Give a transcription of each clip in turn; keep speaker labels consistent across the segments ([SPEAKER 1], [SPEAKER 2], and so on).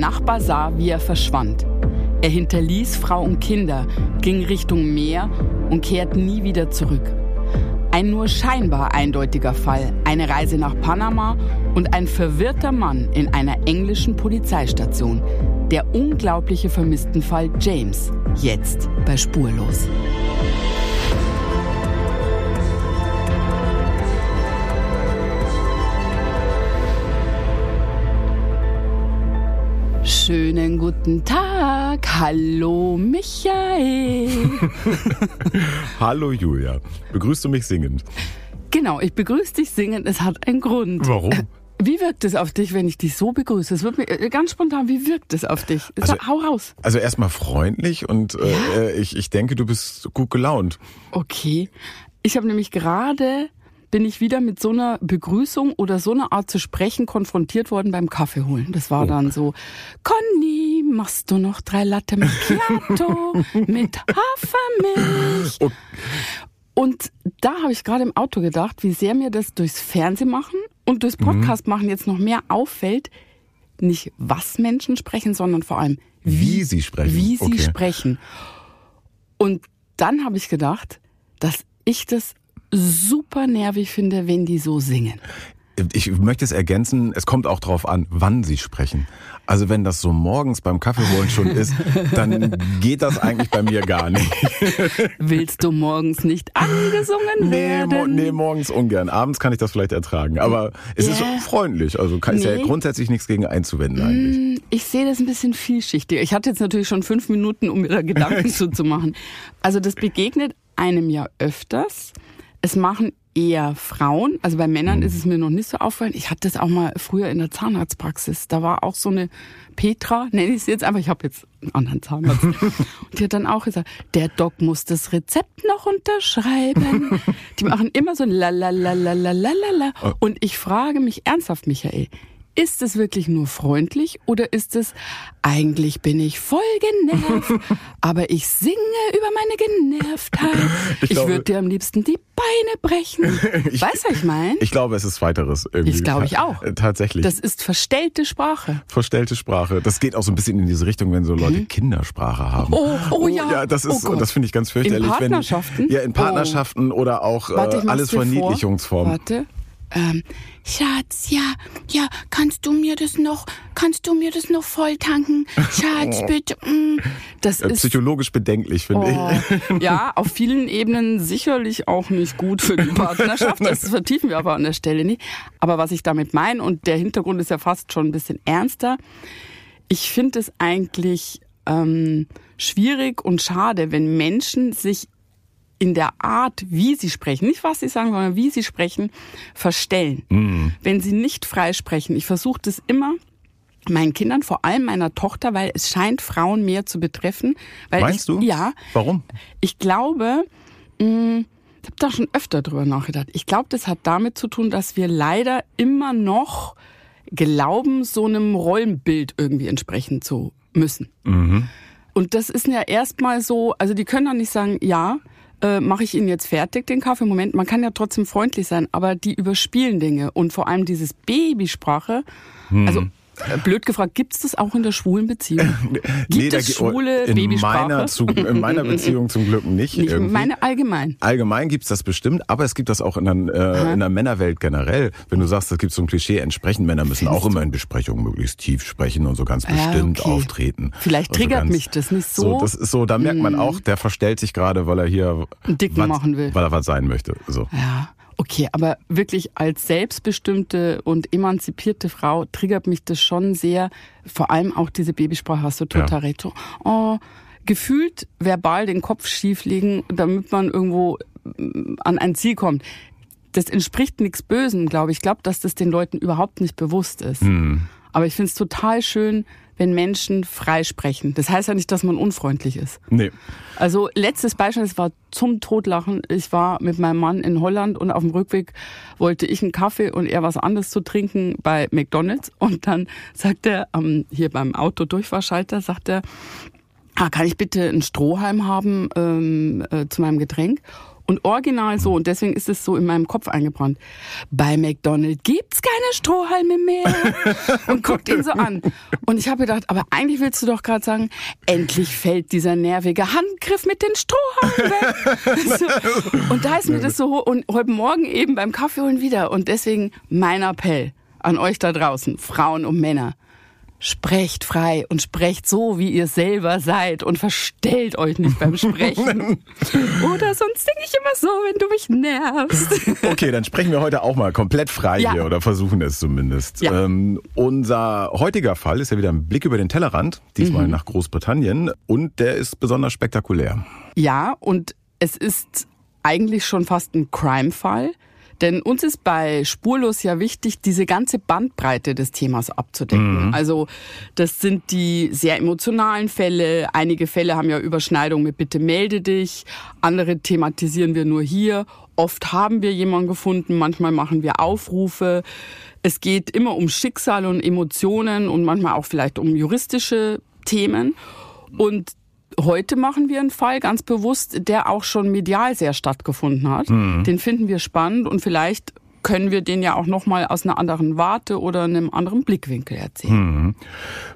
[SPEAKER 1] Nachbar sah, wie er verschwand. Er hinterließ Frau und Kinder, ging Richtung Meer und kehrt nie wieder zurück. Ein nur scheinbar eindeutiger Fall, eine Reise nach Panama und ein verwirrter Mann in einer englischen Polizeistation. Der unglaubliche Vermisstenfall James, jetzt bei Spurlos. Schönen guten Tag. Hallo Michael.
[SPEAKER 2] Hallo Julia. Begrüßt du mich singend?
[SPEAKER 1] Genau, ich begrüße dich singend. Es hat einen Grund.
[SPEAKER 2] Warum?
[SPEAKER 1] Wie wirkt es auf dich, wenn ich dich so begrüße? Es wird mir äh, ganz spontan, wie wirkt es auf dich?
[SPEAKER 2] Also,
[SPEAKER 1] Hau raus.
[SPEAKER 2] Also erstmal freundlich und äh, äh, ich, ich denke, du bist gut gelaunt.
[SPEAKER 1] Okay. Ich habe nämlich gerade bin ich wieder mit so einer Begrüßung oder so einer Art zu sprechen konfrontiert worden beim Kaffee holen. Das war
[SPEAKER 2] Oh.
[SPEAKER 1] dann so, Conny, machst du noch drei Latte Macchiato mit Hafermilch?
[SPEAKER 2] Oh.
[SPEAKER 1] Und da habe ich gerade im Auto gedacht, wie sehr mir das durchs Fernsehen machen und durchs Podcast machen jetzt noch mehr auffällt, nicht was Menschen sprechen, sondern vor allem
[SPEAKER 2] Wie sie sprechen.
[SPEAKER 1] wie sie
[SPEAKER 2] Okay.
[SPEAKER 1] sprechen. Und dann habe ich gedacht, dass ich das super nervig finde, wenn die so singen.
[SPEAKER 2] Ich möchte es ergänzen, es kommt auch drauf an, wann sie sprechen. Also wenn das so morgens beim Kaffeeholen schon ist, dann geht das eigentlich bei mir gar nicht.
[SPEAKER 1] Willst du morgens nicht angesungen
[SPEAKER 2] Nee, mo
[SPEAKER 1] werden?
[SPEAKER 2] nee, morgens ungern. Abends kann ich das vielleicht ertragen. Aber es ist
[SPEAKER 1] Ja.
[SPEAKER 2] freundlich. Also kann ist ja
[SPEAKER 1] Nee.
[SPEAKER 2] grundsätzlich nichts gegen einzuwenden eigentlich.
[SPEAKER 1] Hm, Ich sehe das ein bisschen vielschichtiger. Ich hatte jetzt natürlich schon fünf Minuten, um mir da Gedanken zuzumachen. Also das begegnet einem ja öfters es machen eher Frauen. Also bei Männern mhm. ist es mir noch nicht so auffallend. Ich hatte das auch mal früher in der Zahnarztpraxis. Da war auch so eine Petra, nenne ich sie jetzt, aber ich habe jetzt einen anderen Zahnarzt. Und die hat dann auch gesagt, der Doc muss das Rezept noch unterschreiben. Die machen immer so la la la la la la la. Oh. Und ich frage mich ernsthaft, Michael, ist es wirklich nur freundlich oder ist es, eigentlich bin ich voll genervt, aber ich singe über meine Genervtheit.
[SPEAKER 2] Ich
[SPEAKER 1] Ich, würde dir am liebsten die Beine brechen.
[SPEAKER 2] Ich-
[SPEAKER 1] weißt du, was ich meine?
[SPEAKER 2] Ich glaube, es ist Zweiteres. Irgendwie.
[SPEAKER 1] Ich glaube, ich auch.
[SPEAKER 2] Tatsächlich.
[SPEAKER 1] Das ist verstellte Sprache.
[SPEAKER 2] Verstellte Sprache. Das geht auch so ein bisschen in diese Richtung, wenn so Leute Kindersprache haben.
[SPEAKER 1] Mhm. Oh, oh ja.
[SPEAKER 2] Ja, das ist,
[SPEAKER 1] Oh
[SPEAKER 2] das finde ich ganz fürchterlich.
[SPEAKER 1] In Partnerschaften?
[SPEAKER 2] Wenn, ja, in Partnerschaften oder auch
[SPEAKER 1] Warte,
[SPEAKER 2] äh, alles. Verniedlichungsformen.
[SPEAKER 1] Warte. Ähm, Schatz, ja, ja, kannst du mir das noch, kannst du mir das noch voll tanken? Schatz, bitte. Mm. Das
[SPEAKER 2] Äh,
[SPEAKER 1] ist
[SPEAKER 2] Psychologisch bedenklich, finde ich.
[SPEAKER 1] Oh, ja, auf vielen Ebenen sicherlich auch nicht gut für die Partnerschaft. Das vertiefen wir aber an der Stelle nicht. Aber was ich damit meine, und der Hintergrund ist ja fast schon ein bisschen ernster, ich finde es eigentlich ähm, schwierig und schade, wenn Menschen sich in der Art, wie sie sprechen, nicht was sie sagen, sondern wie sie sprechen, verstellen. Wenn sie nicht frei sprechen. Ich versuche das immer meinen Kindern, vor allem meiner Tochter, weil es scheint Frauen mehr zu betreffen. Weil
[SPEAKER 2] Meinst
[SPEAKER 1] ich,
[SPEAKER 2] du?
[SPEAKER 1] Ja.
[SPEAKER 2] Warum?
[SPEAKER 1] Ich glaube, mh, ich habe da schon öfter drüber nachgedacht. Ich glaube, das hat damit zu tun, dass wir leider immer noch glauben, so einem Rollenbild irgendwie entsprechen zu müssen. Und das ist ja erstmal so, also die können dann nicht sagen, ja, äh, mache ich Ihnen jetzt fertig den Kaffee? Moment, man kann ja trotzdem freundlich sein, aber die überspielen Dinge und vor allem dieses Babysprache, also äh, blöd gefragt, gibt's das auch in der schwulen Beziehung? Gibt
[SPEAKER 2] da
[SPEAKER 1] es schwule
[SPEAKER 2] in
[SPEAKER 1] Babysprache?
[SPEAKER 2] meiner, zu, in meiner Beziehung zum Glück nicht.
[SPEAKER 1] Nicht
[SPEAKER 2] irgendwie.
[SPEAKER 1] meine allgemein.
[SPEAKER 2] Allgemein gibt's das bestimmt, aber es gibt das auch in der, äh, in der Männerwelt generell. Wenn du sagst, es gibt so ein Klischee, entsprechend Männer müssen auch immer in Besprechungen möglichst tief sprechen und so ganz
[SPEAKER 1] Ja,
[SPEAKER 2] bestimmt
[SPEAKER 1] okay.
[SPEAKER 2] auftreten.
[SPEAKER 1] Vielleicht
[SPEAKER 2] Und so
[SPEAKER 1] triggert
[SPEAKER 2] ganz-
[SPEAKER 1] mich das nicht so.
[SPEAKER 2] So, das ist so, da merkt man auch, der verstellt sich gerade, weil er hier
[SPEAKER 1] Einen Dicken
[SPEAKER 2] was,
[SPEAKER 1] machen will.
[SPEAKER 2] Weil er was sein möchte. So.
[SPEAKER 1] Ja, okay, aber wirklich als selbstbestimmte und emanzipierte Frau triggert mich das schon sehr. Vor allem auch diese Babysprache, hast du total
[SPEAKER 2] Ja.
[SPEAKER 1] recht. So, Oh, gefühlt verbal den Kopf schieflegen, damit man irgendwo mm, an ein Ziel kommt. Das entspricht nichts Bösem, glaube ich. Ich glaube, dass das den Leuten überhaupt nicht bewusst ist. Aber ich finde es total schön, wenn Menschen frei sprechen. Das heißt ja nicht, dass man unfreundlich ist.
[SPEAKER 2] Nee.
[SPEAKER 1] Also letztes Beispiel, es war zum Totlachen. Ich war mit meinem Mann in Holland und auf dem Rückweg wollte ich einen Kaffee und er was anderes zu trinken bei McDonald's. Und dann sagt er, ähm, hier beim Autodurchfahrschalter, sagt er, ah, kann ich bitte einen Strohhalm haben ähm, äh, zu meinem Getränk? Und original so, und deswegen ist es so in meinem Kopf eingebrannt. Bei McDonald's gibt's keine Strohhalme mehr. und guckt ihn so an. Und ich habe gedacht, aber eigentlich willst du doch gerade sagen, endlich fällt dieser nervige Handgriff mit den Strohhalmen weg. und da ist mir das so, und heute Morgen eben beim Kaffee holen wieder. Und deswegen mein Appell an euch da draußen, Frauen und Männer. Sprecht frei und sprecht so, wie ihr selber seid und verstellt euch nicht beim Sprechen. oder sonst denke ich immer so, wenn du mich nervst.
[SPEAKER 2] okay, dann sprechen wir heute auch mal komplett frei ja. hier oder versuchen es zumindest. Ja. Ähm, unser heutiger Fall ist ja wieder ein Blick über den Tellerrand, diesmal mhm. nach Großbritannien und der ist besonders spektakulär.
[SPEAKER 1] Ja, und es ist eigentlich schon fast ein Crime-Fall. Denn uns ist bei Spurlos ja wichtig, diese ganze Bandbreite des Themas abzudecken. Mhm. Also das sind die sehr emotionalen Fälle. Einige Fälle haben ja Überschneidung mit Bitte melde dich. Andere thematisieren wir nur hier. Oft haben wir jemanden gefunden, manchmal machen wir Aufrufe. Es geht immer um Schicksal und Emotionen und manchmal auch vielleicht um juristische Themen. Und Heute machen wir einen Fall ganz bewusst, der auch schon medial sehr stattgefunden hat. Mhm. Den finden wir spannend und vielleicht können wir den ja auch noch mal aus einer anderen Warte oder einem anderen Blickwinkel erzählen. Mhm.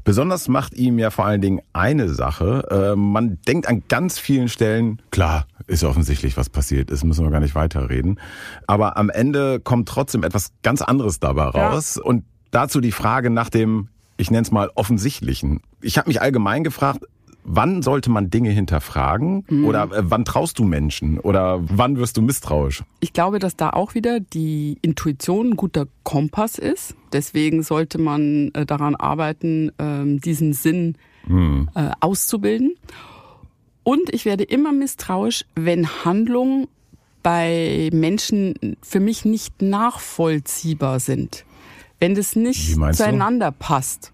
[SPEAKER 2] Besonders macht ihm ja vor allen Dingen eine Sache. Äh, man denkt an ganz vielen Stellen, klar, ist offensichtlich, was passiert ist, müssen wir gar nicht weiterreden. Aber am Ende kommt trotzdem etwas ganz anderes dabei raus. Ja. Und dazu die Frage nach dem ich nenne es mal offensichtlichen. Ich habe mich allgemein gefragt, Wann sollte man Dinge hinterfragen? Mhm. Oder äh, wann traust du Menschen? Oder wann wirst du misstrauisch?
[SPEAKER 1] Ich glaube, dass da auch wieder die Intuition ein guter Kompass ist. Deswegen sollte man äh, daran arbeiten, ähm, diesen Sinn mhm. auszubilden. Und ich werde immer misstrauisch, wenn Handlungen bei Menschen für mich nicht nachvollziehbar sind. Wenn das nicht zueinander passt.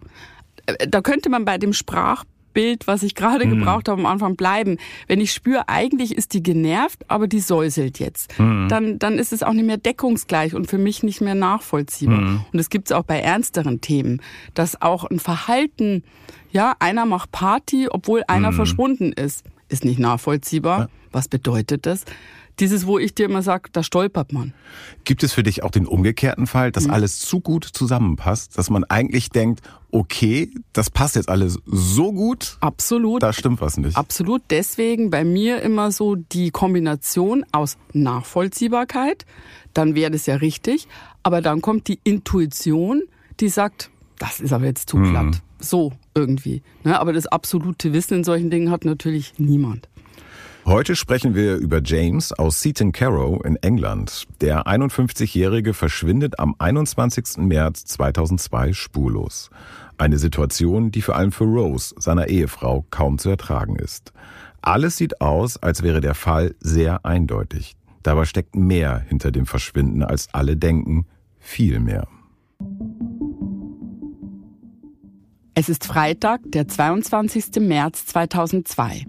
[SPEAKER 1] Da könnte man bei dem Sprach Bild, was ich gerade mhm. gebraucht habe am Anfang, bleiben. Wenn ich spüre, eigentlich ist die genervt, aber die säuselt jetzt, mhm. dann, dann ist es auch nicht mehr deckungsgleich und für mich nicht mehr nachvollziehbar. Mhm. Und es gibt es auch bei ernsteren Themen, dass auch ein Verhalten, ja, einer macht Party, obwohl einer mhm. verschwunden ist, ist nicht nachvollziehbar. Ja. Was bedeutet das? Dieses, wo ich dir immer sage, da stolpert man.
[SPEAKER 2] Gibt es für dich auch den umgekehrten Fall, dass mhm. alles zu gut zusammenpasst, dass man eigentlich denkt, okay, das passt jetzt alles so gut?
[SPEAKER 1] Absolut.
[SPEAKER 2] Da stimmt was nicht.
[SPEAKER 1] Absolut. Deswegen bei mir immer so die Kombination aus Nachvollziehbarkeit, dann wäre das ja richtig, aber dann kommt die Intuition, die sagt, das ist aber jetzt zu mhm. glatt. So irgendwie. Ne? Aber das absolute Wissen in solchen Dingen hat natürlich niemand.
[SPEAKER 2] Heute sprechen wir über James aus Seaton Carrow in England. Der 51-Jährige verschwindet am 21. März 2002 spurlos. Eine Situation, die vor allem für Rose, seiner Ehefrau, kaum zu ertragen ist. Alles sieht aus, als wäre der Fall sehr eindeutig. Dabei steckt mehr hinter dem Verschwinden, als alle denken. Viel mehr.
[SPEAKER 1] Es ist Freitag, der 22. März 2002.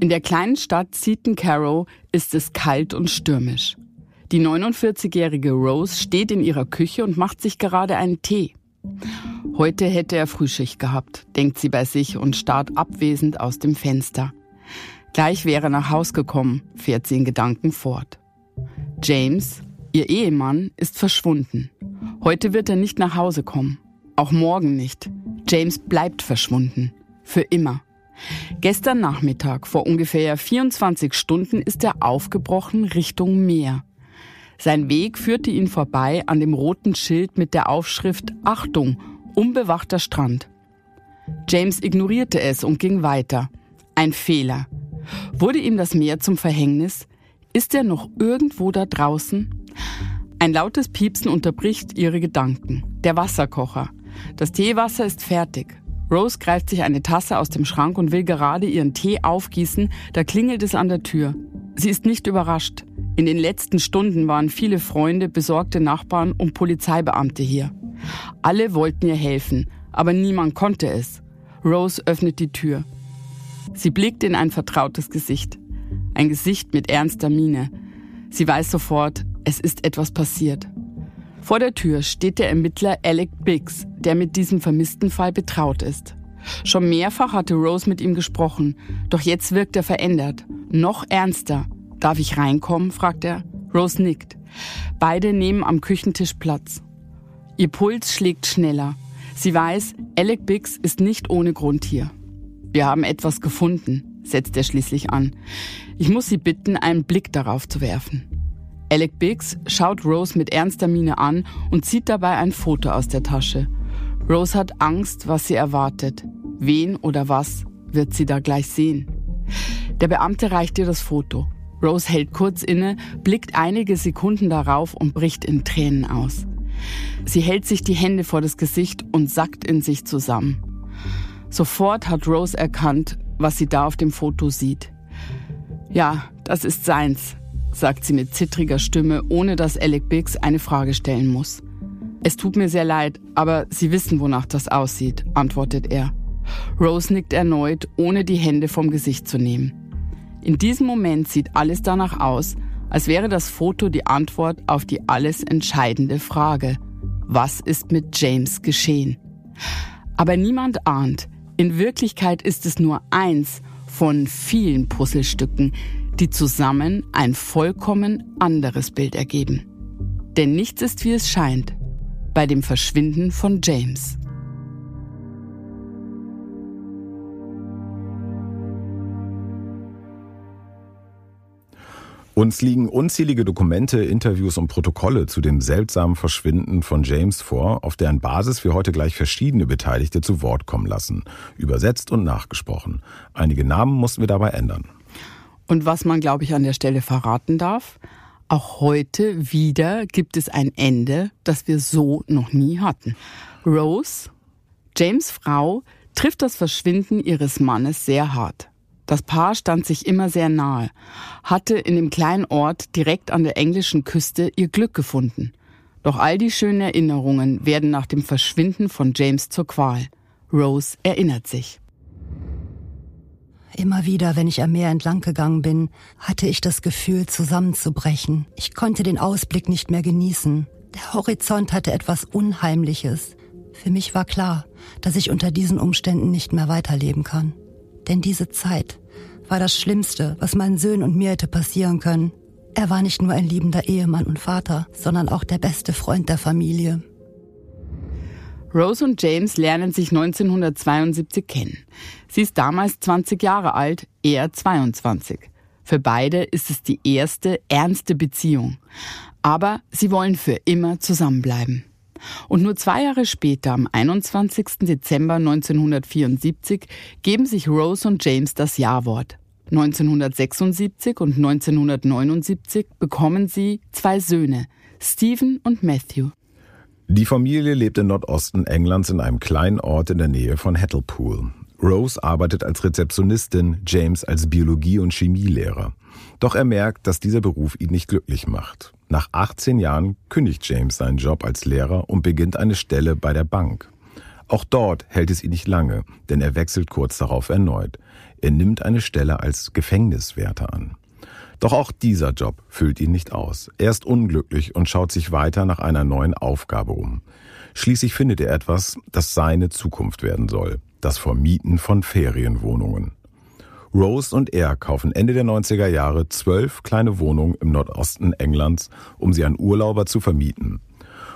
[SPEAKER 1] In der kleinen Stadt Seaton Carrow ist es kalt und stürmisch. Die 49-jährige Rose steht in ihrer Küche und macht sich gerade einen Tee. Heute hätte er Frühschicht gehabt, denkt sie bei sich und starrt abwesend aus dem Fenster. Gleich wäre er nach Haus gekommen, fährt sie in Gedanken fort. James, ihr Ehemann, ist verschwunden. Heute wird er nicht nach Hause kommen. Auch morgen nicht. James bleibt verschwunden. Für immer. Gestern Nachmittag, vor ungefähr 24 Stunden, ist er aufgebrochen Richtung Meer. Sein Weg führte ihn vorbei an dem roten Schild mit der Aufschrift Achtung, unbewachter Strand. James ignorierte es und ging weiter. Ein Fehler. Wurde ihm das Meer zum Verhängnis? Ist er noch irgendwo da draußen? Ein lautes Piepsen unterbricht ihre Gedanken. Der Wasserkocher. Das Teewasser ist fertig. Rose greift sich eine Tasse aus dem Schrank und will gerade ihren Tee aufgießen, da klingelt es an der Tür. Sie ist nicht überrascht. In den letzten Stunden waren viele Freunde, besorgte Nachbarn und Polizeibeamte hier. Alle wollten ihr helfen, aber niemand konnte es. Rose öffnet die Tür. Sie blickt in ein vertrautes Gesicht. Ein Gesicht mit ernster Miene. Sie weiß sofort, es ist etwas passiert. Vor der Tür steht der Ermittler Alec Biggs, der mit diesem vermissten Fall betraut ist. Schon mehrfach hatte Rose mit ihm gesprochen, doch jetzt wirkt er verändert, noch ernster. Darf ich reinkommen? fragt er. Rose nickt. Beide nehmen am Küchentisch Platz. Ihr Puls schlägt schneller. Sie weiß, Alec Biggs ist nicht ohne Grund hier. Wir haben etwas gefunden, setzt er schließlich an. Ich muss Sie bitten, einen Blick darauf zu werfen. Alec Biggs schaut Rose mit ernster Miene an und zieht dabei ein Foto aus der Tasche. Rose hat Angst, was sie erwartet. Wen oder was wird sie da gleich sehen? Der Beamte reicht ihr das Foto. Rose hält kurz inne, blickt einige Sekunden darauf und bricht in Tränen aus. Sie hält sich die Hände vor das Gesicht und sackt in sich zusammen. Sofort hat Rose erkannt, was sie da auf dem Foto sieht. Ja, das ist seins, sagt sie mit zittriger Stimme, ohne dass Alec Biggs eine Frage stellen muss. Es tut mir sehr leid, aber Sie wissen, wonach das aussieht, antwortet er. Rose nickt erneut, ohne die Hände vom Gesicht zu nehmen. In diesem Moment sieht alles danach aus, als wäre das Foto die Antwort auf die alles entscheidende Frage. Was ist mit James geschehen? Aber niemand ahnt, in Wirklichkeit ist es nur eins von vielen Puzzlestücken, die zusammen ein vollkommen anderes Bild ergeben. Denn nichts ist, wie es scheint, bei dem Verschwinden von James.
[SPEAKER 2] Uns liegen unzählige Dokumente, Interviews und Protokolle zu dem seltsamen Verschwinden von James vor, auf deren Basis wir heute gleich verschiedene Beteiligte zu Wort kommen lassen, übersetzt und nachgesprochen. Einige Namen mussten wir dabei ändern.
[SPEAKER 1] Und was man, glaube ich, an der Stelle verraten darf, auch heute wieder gibt es ein Ende, das wir so noch nie hatten. Rose, James Frau, trifft das Verschwinden ihres Mannes sehr hart. Das Paar stand sich immer sehr nahe, hatte in dem kleinen Ort direkt an der englischen Küste ihr Glück gefunden. Doch all die schönen Erinnerungen werden nach dem Verschwinden von James zur Qual. Rose erinnert sich.
[SPEAKER 3] Immer wieder, wenn ich am Meer entlang gegangen bin, hatte ich das Gefühl, zusammenzubrechen. Ich konnte den Ausblick nicht mehr genießen. Der Horizont hatte etwas Unheimliches. Für mich war klar, dass ich unter diesen Umständen nicht mehr weiterleben kann. Denn diese Zeit war das Schlimmste, was meinen Söhnen und mir hätte passieren können. Er war nicht nur ein liebender Ehemann und Vater, sondern auch der beste Freund der Familie.
[SPEAKER 1] Rose und James lernen sich 1972 kennen. Sie ist damals 20 Jahre alt, er 22. Für beide ist es die erste ernste Beziehung. Aber sie wollen für immer zusammenbleiben. Und nur zwei Jahre später, am 21. Dezember 1974, geben sich Rose und James das Ja-Wort. 1976 und 1979 bekommen sie zwei Söhne, Stephen und Matthew.
[SPEAKER 2] Die Familie lebt im Nordosten Englands in einem kleinen Ort in der Nähe von Hattlepool. Rose arbeitet als Rezeptionistin, James als Biologie- und Chemielehrer. Doch er merkt, dass dieser Beruf ihn nicht glücklich macht. Nach 18 Jahren kündigt James seinen Job als Lehrer und beginnt eine Stelle bei der Bank. Auch dort hält es ihn nicht lange, denn er wechselt kurz darauf erneut. Er nimmt eine Stelle als Gefängniswärter an. Doch auch dieser Job füllt ihn nicht aus. Er ist unglücklich und schaut sich weiter nach einer neuen Aufgabe um. Schließlich findet er etwas, das seine Zukunft werden soll. Das Vermieten von Ferienwohnungen. Rose und er kaufen Ende der 90er Jahre zwölf kleine Wohnungen im Nordosten Englands, um sie an Urlauber zu vermieten.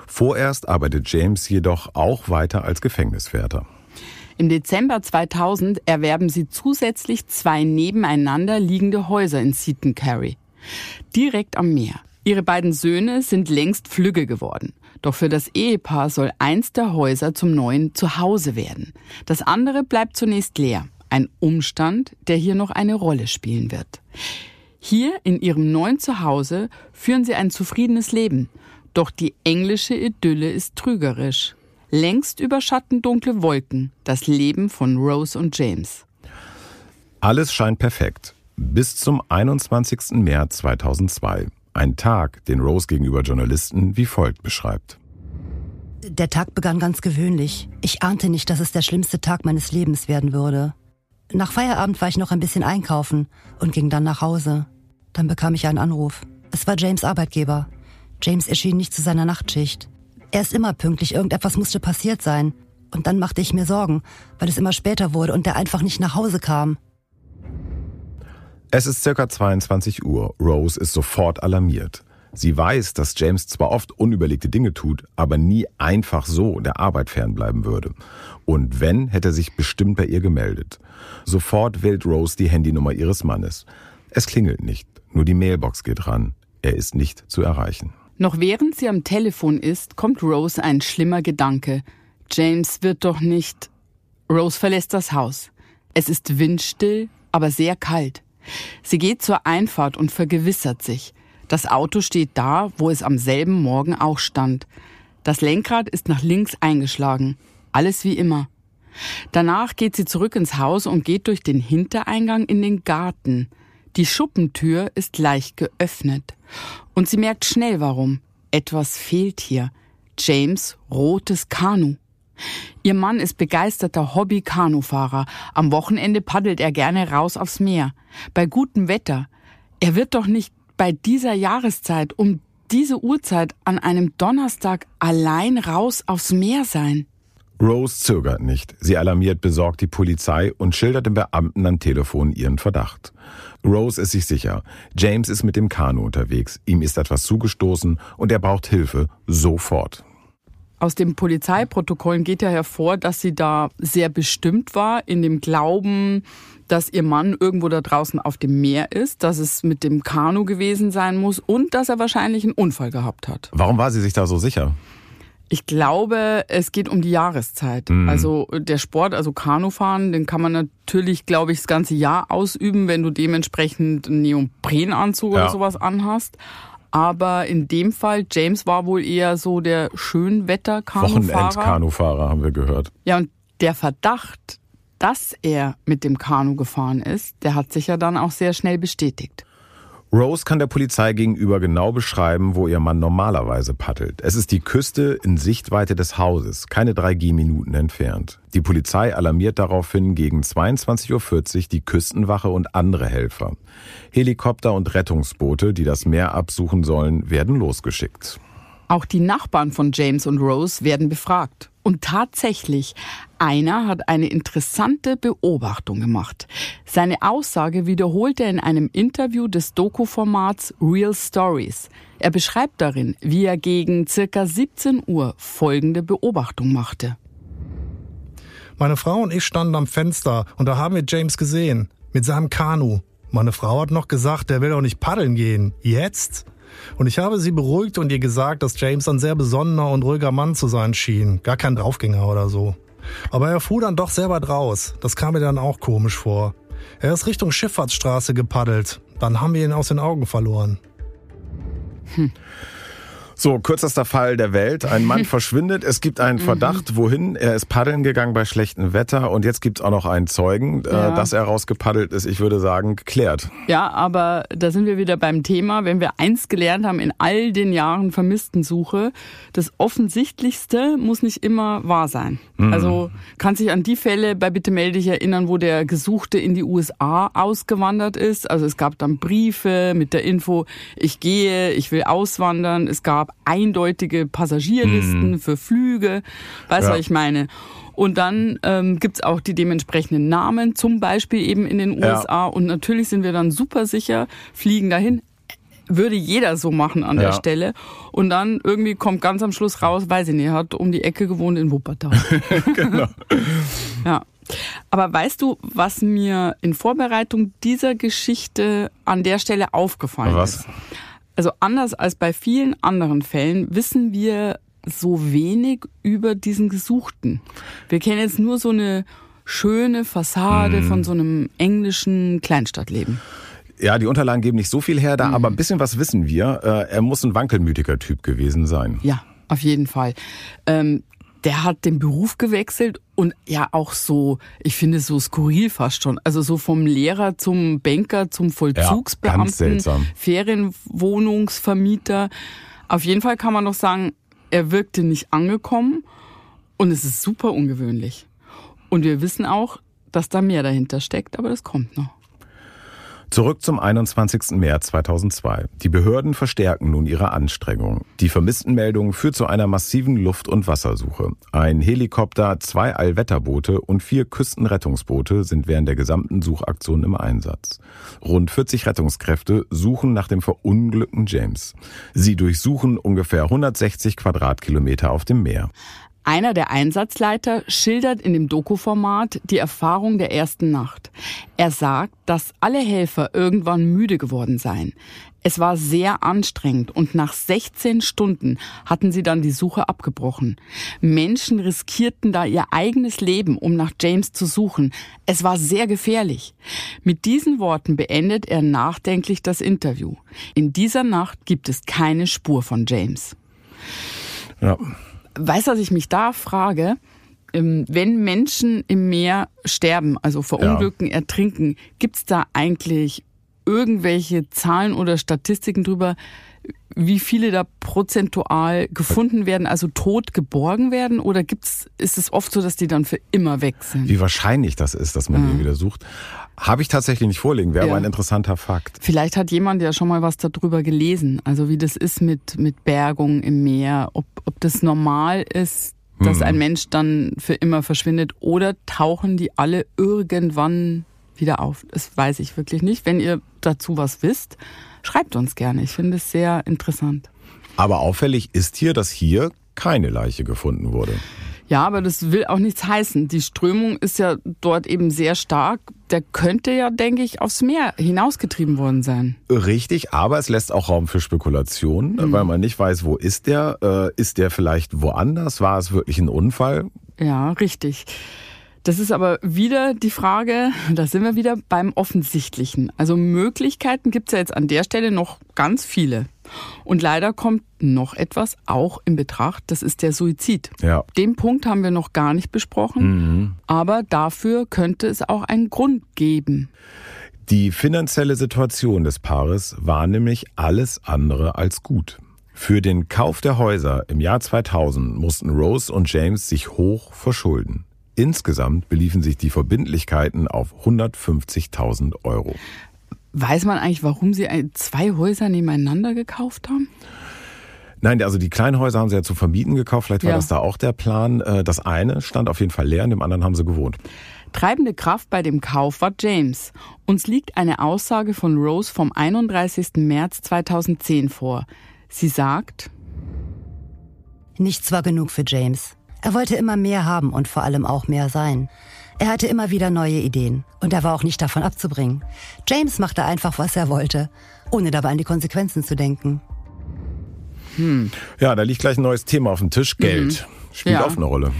[SPEAKER 2] Vorerst arbeitet James jedoch auch weiter als Gefängniswärter.
[SPEAKER 1] Im Dezember 2000 erwerben sie zusätzlich zwei nebeneinander liegende Häuser in Seaton Carey, direkt am Meer. Ihre beiden Söhne sind längst flügge geworden. Doch für das Ehepaar soll eins der Häuser zum neuen Zuhause werden. Das andere bleibt zunächst leer. Ein Umstand, der hier noch eine Rolle spielen wird. Hier in ihrem neuen Zuhause führen sie ein zufriedenes Leben. Doch die englische Idylle ist trügerisch. Längst überschatten dunkle Wolken das Leben von Rose und James.
[SPEAKER 2] Alles scheint perfekt. Bis zum 21. März 2002. Ein Tag, den Rose gegenüber Journalisten wie folgt beschreibt.
[SPEAKER 3] Der Tag begann ganz gewöhnlich. Ich ahnte nicht, dass es der schlimmste Tag meines Lebens werden würde. Nach Feierabend war ich noch ein bisschen einkaufen und ging dann nach Hause. Dann bekam ich einen Anruf. Es war James Arbeitgeber. James erschien nicht zu seiner Nachtschicht. Er ist immer pünktlich, irgendetwas musste passiert sein. Und dann machte ich mir Sorgen, weil es immer später wurde und er einfach nicht nach Hause kam.
[SPEAKER 2] Es ist circa 22 Uhr. Rose ist sofort alarmiert. Sie weiß, dass James zwar oft unüberlegte Dinge tut, aber nie einfach so der Arbeit fernbleiben würde. Und wenn, hätte er sich bestimmt bei ihr gemeldet. Sofort wählt Rose die Handynummer ihres Mannes. Es klingelt nicht, nur die Mailbox geht ran. Er ist nicht zu erreichen.
[SPEAKER 1] Noch während sie am Telefon ist, kommt Rose ein schlimmer Gedanke. James wird doch nicht. Rose verlässt das Haus. Es ist windstill, aber sehr kalt. Sie geht zur Einfahrt und vergewissert sich. Das Auto steht da, wo es am selben Morgen auch stand. Das Lenkrad ist nach links eingeschlagen. Alles wie immer. Danach geht sie zurück ins Haus und geht durch den Hintereingang in den Garten. Die Schuppentür ist leicht geöffnet. Und sie merkt schnell warum. Etwas fehlt hier. James rotes Kanu. Ihr Mann ist begeisterter Hobby-Kanufahrer. Am Wochenende paddelt er gerne raus aufs Meer. Bei gutem Wetter. Er wird doch nicht bei dieser Jahreszeit um diese Uhrzeit an einem Donnerstag allein raus aufs Meer sein.
[SPEAKER 2] Rose zögert nicht. Sie alarmiert besorgt die Polizei und schildert dem Beamten am Telefon ihren Verdacht. Rose ist sich sicher. James ist mit dem Kanu unterwegs. Ihm ist etwas zugestoßen und er braucht Hilfe sofort.
[SPEAKER 1] Aus den Polizeiprotokollen geht ja hervor, dass sie da sehr bestimmt war in dem Glauben, dass ihr Mann irgendwo da draußen auf dem Meer ist, dass es mit dem Kanu gewesen sein muss und dass er wahrscheinlich einen Unfall gehabt hat.
[SPEAKER 2] Warum war sie sich da so sicher?
[SPEAKER 1] Ich glaube, es geht um die Jahreszeit. Mhm. Also der Sport, also Kanufahren, den kann man natürlich, glaube ich, das ganze Jahr ausüben, wenn du dementsprechend einen Neoprenanzug ja. oder sowas anhast. Aber in dem Fall, James war wohl eher so der Schönwetter-Kanufahrer.
[SPEAKER 2] Wochenend-Kanufahrer haben wir gehört.
[SPEAKER 1] Ja, und der Verdacht, dass er mit dem Kanu gefahren ist, der hat sich ja dann auch sehr schnell bestätigt.
[SPEAKER 2] Rose kann der Polizei gegenüber genau beschreiben, wo ihr Mann normalerweise paddelt. Es ist die Küste in Sichtweite des Hauses, keine drei Gehminuten entfernt. Die Polizei alarmiert daraufhin gegen 22.40 Uhr die Küstenwache und andere Helfer. Helikopter und Rettungsboote, die das Meer absuchen sollen, werden losgeschickt.
[SPEAKER 1] Auch die Nachbarn von James und Rose werden befragt. Und tatsächlich, einer hat eine interessante Beobachtung gemacht. Seine Aussage wiederholt er in einem Interview des Doku-Formats Real Stories. Er beschreibt darin, wie er gegen circa 17 Uhr folgende Beobachtung machte.
[SPEAKER 4] Meine Frau und ich standen am Fenster und da haben wir James gesehen. Mit seinem Kanu. Meine Frau hat noch gesagt, der will doch nicht paddeln gehen. Jetzt? Und ich habe sie beruhigt und ihr gesagt, dass James ein sehr besonnener und ruhiger Mann zu sein schien. Gar kein Draufgänger oder so. Aber er fuhr dann doch sehr weit raus. Das kam mir dann auch komisch vor. Er ist Richtung Schifffahrtsstraße gepaddelt. Dann haben wir ihn aus den Augen verloren.
[SPEAKER 2] Hm. So, kürzester Fall der Welt. Ein Mann verschwindet. Es gibt einen mhm. Verdacht, wohin. Er ist paddeln gegangen bei schlechtem Wetter. Und jetzt gibt's auch noch einen Zeugen, äh, ja. dass er rausgepaddelt ist. Ich würde sagen, geklärt.
[SPEAKER 1] Ja, aber da sind wir wieder beim Thema. Wenn wir eins gelernt haben in all den Jahren Vermisstensuche, das Offensichtlichste muss nicht immer wahr sein. Mhm. Also kann sich an die Fälle bei Bitte melde dich erinnern, wo der Gesuchte in die USA ausgewandert ist. Also es gab dann Briefe mit der Info, ich gehe, ich will auswandern. Es gab eindeutige Passagierlisten mhm. für Flüge. Weißt du, ja. was ich meine? Und dann ähm, gibt auch die dementsprechenden Namen, zum Beispiel eben in den USA. Ja. Und natürlich sind wir dann super sicher, fliegen dahin. Würde jeder so machen an ja. der Stelle. Und dann irgendwie kommt ganz am Schluss raus, weiß ich nicht, hat um die Ecke gewohnt in Wuppertal. genau. ja. Aber weißt du, was mir in Vorbereitung dieser Geschichte an der Stelle aufgefallen was? ist? Also anders als bei vielen anderen Fällen wissen wir so wenig über diesen Gesuchten. Wir kennen jetzt nur so eine schöne Fassade mhm. von so einem englischen Kleinstadtleben.
[SPEAKER 2] Ja, die Unterlagen geben nicht so viel her da, mhm. aber ein bisschen was wissen wir. Äh, er muss ein wankelmütiger Typ gewesen sein.
[SPEAKER 1] Ja, auf jeden Fall. Ähm, der hat den Beruf gewechselt und ja auch so, ich finde so skurril fast schon. Also so vom Lehrer zum Banker zum Vollzugsbeamten, ja, Ferienwohnungsvermieter. Auf jeden Fall kann man noch sagen, er wirkte nicht angekommen und es ist super ungewöhnlich. Und wir wissen auch, dass da mehr dahinter steckt, aber das kommt noch.
[SPEAKER 2] Zurück zum 21. März 2002. Die Behörden verstärken nun ihre Anstrengungen. Die Vermisstenmeldung führt zu einer massiven Luft- und Wassersuche. Ein Helikopter, zwei Allwetterboote und vier Küstenrettungsboote sind während der gesamten Suchaktion im Einsatz. Rund 40 Rettungskräfte suchen nach dem verunglückten James. Sie durchsuchen ungefähr 160 Quadratkilometer auf dem Meer.
[SPEAKER 1] Einer der Einsatzleiter schildert in dem Doku-Format die Erfahrung der ersten Nacht. Er sagt, dass alle Helfer irgendwann müde geworden seien. Es war sehr anstrengend und nach 16 Stunden hatten sie dann die Suche abgebrochen. Menschen riskierten da ihr eigenes Leben, um nach James zu suchen. Es war sehr gefährlich. Mit diesen Worten beendet er nachdenklich das Interview. In dieser Nacht gibt es keine Spur von James.
[SPEAKER 2] Ja.
[SPEAKER 1] Weißt du, was ich mich da frage? Ähm, Wenn Menschen im Meer sterben, also verunglücken, ertrinken, gibt's da eigentlich irgendwelche Zahlen oder Statistiken drüber, wie viele da prozentual gefunden werden, also tot geborgen werden? Oder gibt's, ist es oft so, dass die dann für immer weg sind?
[SPEAKER 2] Wie wahrscheinlich das ist, dass man die wieder sucht, habe ich tatsächlich nicht vorliegen. Wäre
[SPEAKER 1] Ja.
[SPEAKER 2] aber ein interessanter Fakt.
[SPEAKER 1] Vielleicht hat jemand ja schon mal was darüber gelesen, also wie das ist mit, mit Bergung im Meer, ob, ob das normal ist, dass ein Mensch dann für immer verschwindet oder tauchen die alle irgendwann wieder auf. Das weiß ich wirklich nicht. Wenn ihr dazu was wisst, schreibt uns gerne. Ich finde es sehr interessant.
[SPEAKER 2] Aber auffällig ist hier, dass hier keine Leiche gefunden wurde.
[SPEAKER 1] Ja, aber das will auch nichts heißen. Die Strömung ist ja dort eben sehr stark. Der könnte ja, denke ich, aufs Meer hinausgetrieben worden sein.
[SPEAKER 2] Richtig, aber es lässt auch Raum für Spekulationen,
[SPEAKER 1] Mhm.
[SPEAKER 2] weil man nicht weiß, wo ist der? Äh, ist der vielleicht woanders? War es wirklich ein Unfall?
[SPEAKER 1] Ja, richtig. Das ist aber wieder die Frage, da sind wir wieder beim Offensichtlichen. Also Möglichkeiten gibt's ja jetzt an der Stelle noch ganz viele. Und leider kommt noch etwas auch in Betracht, das ist der Suizid.
[SPEAKER 2] Ja.
[SPEAKER 1] Den Punkt haben wir noch gar nicht besprochen, aber dafür könnte es auch einen Grund geben.
[SPEAKER 2] Die finanzielle Situation des Paares war nämlich alles andere als gut. Für den Kauf der Häuser im Jahr 2000 mussten Rose und James sich hoch verschulden. Insgesamt beliefen sich die Verbindlichkeiten auf 150.000 Euro.
[SPEAKER 1] Weiß man eigentlich, warum sie zwei Häuser nebeneinander gekauft haben?
[SPEAKER 2] Nein, also die kleinen Häuser haben sie ja zu vermieten gekauft. Vielleicht war
[SPEAKER 1] Ja.
[SPEAKER 2] das da auch der Plan. Äh, Das eine stand auf jeden Fall leer, in dem anderen haben sie gewohnt.
[SPEAKER 1] Treibende Kraft bei dem Kauf war James. Uns liegt eine Aussage von Rose vom 31. März 2010 vor. Sie sagt,
[SPEAKER 3] Nichts war genug für James. Er wollte immer mehr haben und vor allem auch mehr sein. Er hatte immer wieder neue Ideen und er war auch nicht davon abzubringen. James machte einfach, was er wollte, ohne dabei an die Konsequenzen zu denken.
[SPEAKER 2] Ja, da liegt gleich ein neues Thema auf dem Tisch. Geld. Spielt
[SPEAKER 1] Ja.
[SPEAKER 2] auch eine Rolle.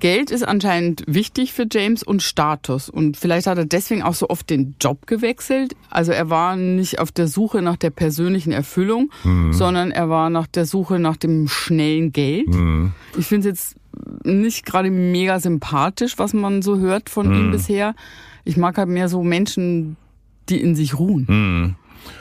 [SPEAKER 1] Geld ist anscheinend wichtig für James und Status. Und vielleicht hat er deswegen auch so oft den Job gewechselt. Also er war nicht auf der Suche nach der persönlichen Erfüllung, sondern er war nach der Suche nach dem schnellen Geld. Ich finde es jetzt nicht gerade mega sympathisch, was man so hört von ihm bisher. Ich mag halt mehr so Menschen, die in sich ruhen.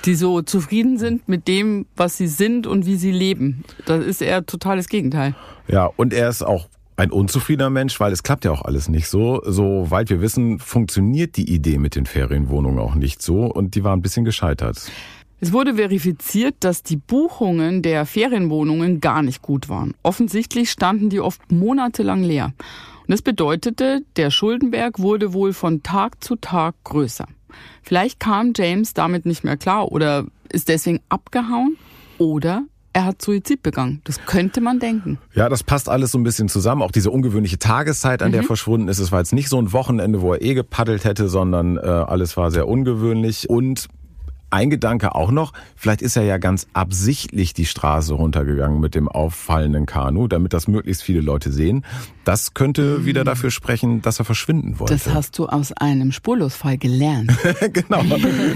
[SPEAKER 1] Die so zufrieden sind mit dem, was sie sind und wie sie leben. Das ist eher totales Gegenteil.
[SPEAKER 2] Ja, und er ist auch ein unzufriedener Mensch, weil es klappt ja auch alles nicht so. Soweit wir wissen, funktioniert die Idee mit den Ferienwohnungen auch nicht so und die war ein bisschen gescheitert.
[SPEAKER 1] Es wurde verifiziert, dass die Buchungen der Ferienwohnungen gar nicht gut waren. Offensichtlich standen die oft monatelang leer. Und das bedeutete, der Schuldenberg wurde wohl von Tag zu Tag größer. Vielleicht kam James damit nicht mehr klar oder ist deswegen abgehauen oder er hat Suizid begangen. Das könnte man denken.
[SPEAKER 2] Ja, das passt alles so ein bisschen zusammen. Auch diese ungewöhnliche Tageszeit, an der verschwunden ist. Es war jetzt nicht so ein Wochenende, wo er eh gepaddelt hätte, sondern äh, alles war sehr ungewöhnlich. Und ein Gedanke auch noch, vielleicht ist er ja ganz absichtlich die Straße runtergegangen mit dem auffallenden Kanu, damit das möglichst viele Leute sehen. Das könnte wieder dafür sprechen, dass er verschwinden wollte.
[SPEAKER 1] Das hast du aus einem Spurlosfall gelernt.
[SPEAKER 2] genau.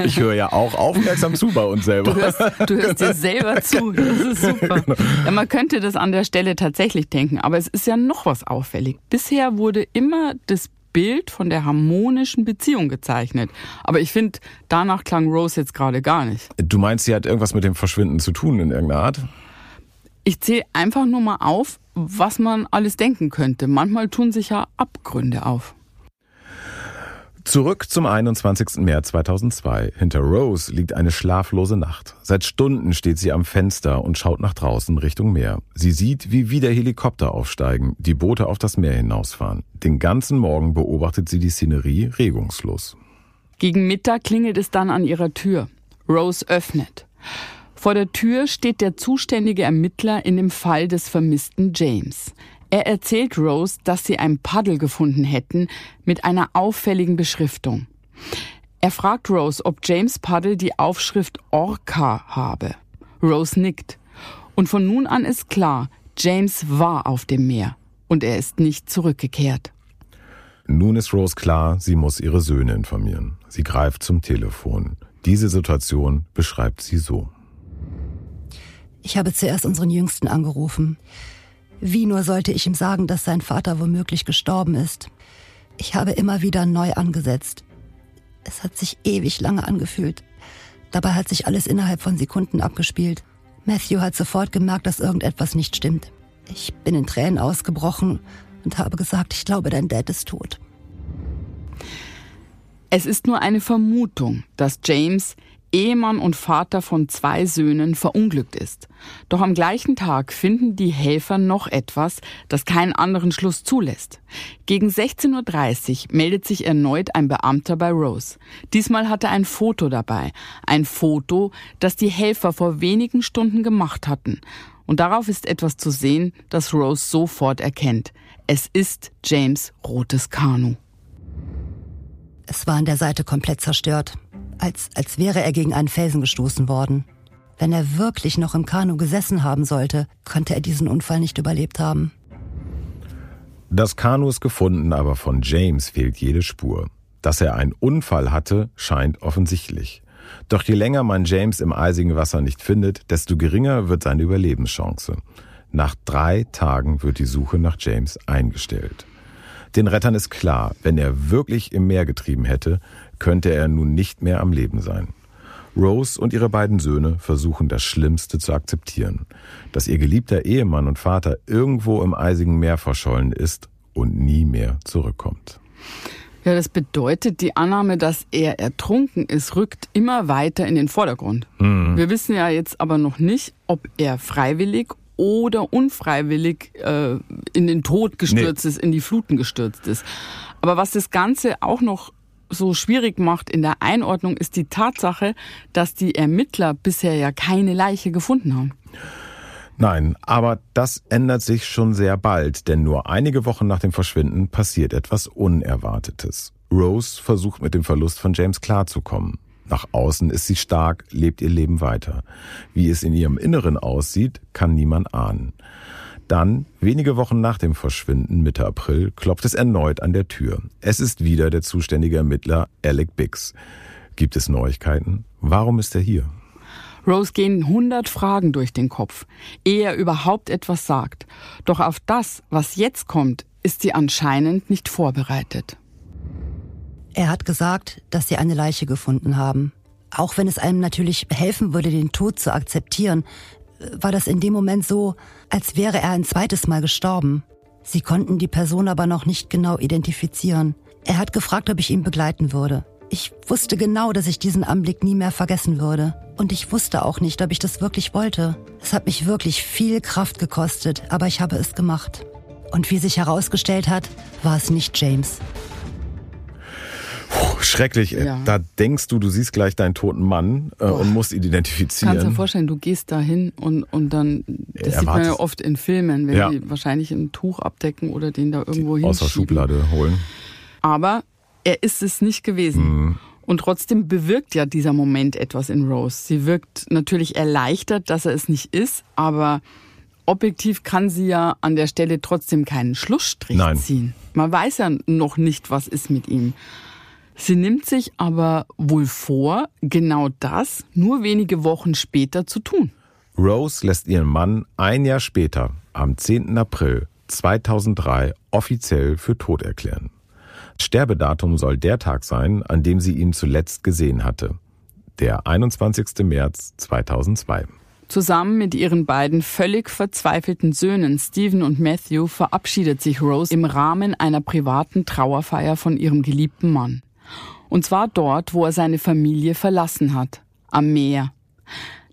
[SPEAKER 2] Ich höre ja auch aufmerksam zu bei uns selber.
[SPEAKER 1] Du hörst, du hörst dir selber zu. Das ist super. Ja, man könnte das an der Stelle tatsächlich denken, aber es ist ja noch was auffällig. Bisher wurde immer das Bild von der harmonischen Beziehung gezeichnet. Aber ich finde, danach klang Rose jetzt gerade gar nicht.
[SPEAKER 2] Du meinst, sie hat irgendwas mit dem Verschwinden zu tun in irgendeiner Art?
[SPEAKER 1] Ich zähle einfach nur mal auf, was man alles denken könnte. Manchmal tun sich ja Abgründe auf.
[SPEAKER 2] Zurück zum 21. März 2002. Hinter Rose liegt eine schlaflose Nacht. Seit Stunden steht sie am Fenster und schaut nach draußen Richtung Meer. Sie sieht, wie wieder Helikopter aufsteigen, die Boote auf das Meer hinausfahren. Den ganzen Morgen beobachtet sie die Szenerie regungslos.
[SPEAKER 1] Gegen Mittag klingelt es dann an ihrer Tür. Rose öffnet. Vor der Tür steht der zuständige Ermittler in dem Fall des vermissten James. Er erzählt Rose, dass sie ein Paddel gefunden hätten mit einer auffälligen Beschriftung. Er fragt Rose, ob James Paddle die Aufschrift Orca habe. Rose nickt. Und von nun an ist klar, James war auf dem Meer und er ist nicht zurückgekehrt.
[SPEAKER 2] Nun ist Rose klar, sie muss ihre Söhne informieren. Sie greift zum Telefon. Diese Situation beschreibt sie so.
[SPEAKER 3] Ich habe zuerst unseren Jüngsten angerufen. Wie nur sollte ich ihm sagen, dass sein Vater womöglich gestorben ist. Ich habe immer wieder neu angesetzt. Es hat sich ewig lange angefühlt. Dabei hat sich alles innerhalb von Sekunden abgespielt. Matthew hat sofort gemerkt, dass irgendetwas nicht stimmt. Ich bin in Tränen ausgebrochen und habe gesagt, ich glaube, dein Dad ist tot.
[SPEAKER 1] Es ist nur eine Vermutung, dass James Ehemann und Vater von zwei Söhnen verunglückt ist. Doch am gleichen Tag finden die Helfer noch etwas, das keinen anderen Schluss zulässt. Gegen 16.30 Uhr meldet sich erneut ein Beamter bei Rose. Diesmal hat er ein Foto dabei. Ein Foto, das die Helfer vor wenigen Stunden gemacht hatten. Und darauf ist etwas zu sehen, das Rose sofort erkennt. Es ist James rotes Kanu.
[SPEAKER 3] Es war an der Seite komplett zerstört als, als wäre er gegen einen Felsen gestoßen worden. Wenn er wirklich noch im Kanu gesessen haben sollte, könnte er diesen Unfall nicht überlebt haben.
[SPEAKER 2] Das Kanu ist gefunden, aber von James fehlt jede Spur. Dass er einen Unfall hatte, scheint offensichtlich. Doch je länger man James im eisigen Wasser nicht findet, desto geringer wird seine Überlebenschance. Nach drei Tagen wird die Suche nach James eingestellt. Den Rettern ist klar, wenn er wirklich im Meer getrieben hätte, könnte er nun nicht mehr am Leben sein. Rose und ihre beiden Söhne versuchen das Schlimmste zu akzeptieren, dass ihr geliebter Ehemann und Vater irgendwo im eisigen Meer verschollen ist und nie mehr zurückkommt.
[SPEAKER 1] Ja, das bedeutet, die Annahme, dass er ertrunken ist, rückt immer weiter in den Vordergrund. Mhm. Wir wissen ja jetzt aber noch nicht, ob er freiwillig oder unfreiwillig äh, in den Tod gestürzt nee. ist, in die Fluten gestürzt ist. Aber was das Ganze auch noch so schwierig macht in der Einordnung, ist die Tatsache, dass die Ermittler bisher ja keine Leiche gefunden haben.
[SPEAKER 2] Nein, aber das ändert sich schon sehr bald, denn nur einige Wochen nach dem Verschwinden passiert etwas Unerwartetes. Rose versucht mit dem Verlust von James klarzukommen. Nach außen ist sie stark, lebt ihr Leben weiter. Wie es in ihrem Inneren aussieht, kann niemand ahnen. Dann, wenige Wochen nach dem Verschwinden Mitte April, klopft es erneut an der Tür. Es ist wieder der zuständige Ermittler Alec Biggs. Gibt es Neuigkeiten? Warum ist er hier?
[SPEAKER 1] Rose gehen hundert Fragen durch den Kopf, ehe er überhaupt etwas sagt. Doch auf das, was jetzt kommt, ist sie anscheinend nicht vorbereitet.
[SPEAKER 3] Er hat gesagt, dass sie eine Leiche gefunden haben. Auch wenn es einem natürlich helfen würde, den Tod zu akzeptieren, war das in dem Moment so, als wäre er ein zweites Mal gestorben. Sie konnten die Person aber noch nicht genau identifizieren. Er hat gefragt, ob ich ihn begleiten würde. Ich wusste genau, dass ich diesen Anblick nie mehr vergessen würde. Und ich wusste auch nicht, ob ich das wirklich wollte. Es hat mich wirklich viel Kraft gekostet, aber ich habe es gemacht. Und wie sich herausgestellt hat, war es nicht James.
[SPEAKER 2] Puh, schrecklich. Ja. Da denkst du, du siehst gleich deinen toten Mann äh, und musst ihn identifizieren.
[SPEAKER 1] Kannst dir vorstellen, du gehst da hin und, und dann, das sieht man ja oft in Filmen, wenn ja. die wahrscheinlich ein Tuch abdecken oder den da irgendwo hin.
[SPEAKER 2] Aus der Schublade holen.
[SPEAKER 1] Aber er ist es nicht gewesen. Mhm. Und trotzdem bewirkt ja dieser Moment etwas in Rose. Sie wirkt natürlich erleichtert, dass er es nicht ist, aber objektiv kann sie ja an der Stelle trotzdem keinen Schlussstrich Nein. ziehen. Man weiß ja noch nicht, was ist mit ihm. Sie nimmt sich aber wohl vor, genau das nur wenige Wochen später zu tun.
[SPEAKER 2] Rose lässt ihren Mann ein Jahr später, am 10. April 2003, offiziell für tot erklären. Sterbedatum soll der Tag sein, an dem sie ihn zuletzt gesehen hatte. Der 21. März 2002.
[SPEAKER 1] Zusammen mit ihren beiden völlig verzweifelten Söhnen Stephen und Matthew verabschiedet sich Rose im Rahmen einer privaten Trauerfeier von ihrem geliebten Mann. Und zwar dort, wo er seine Familie verlassen hat, am Meer.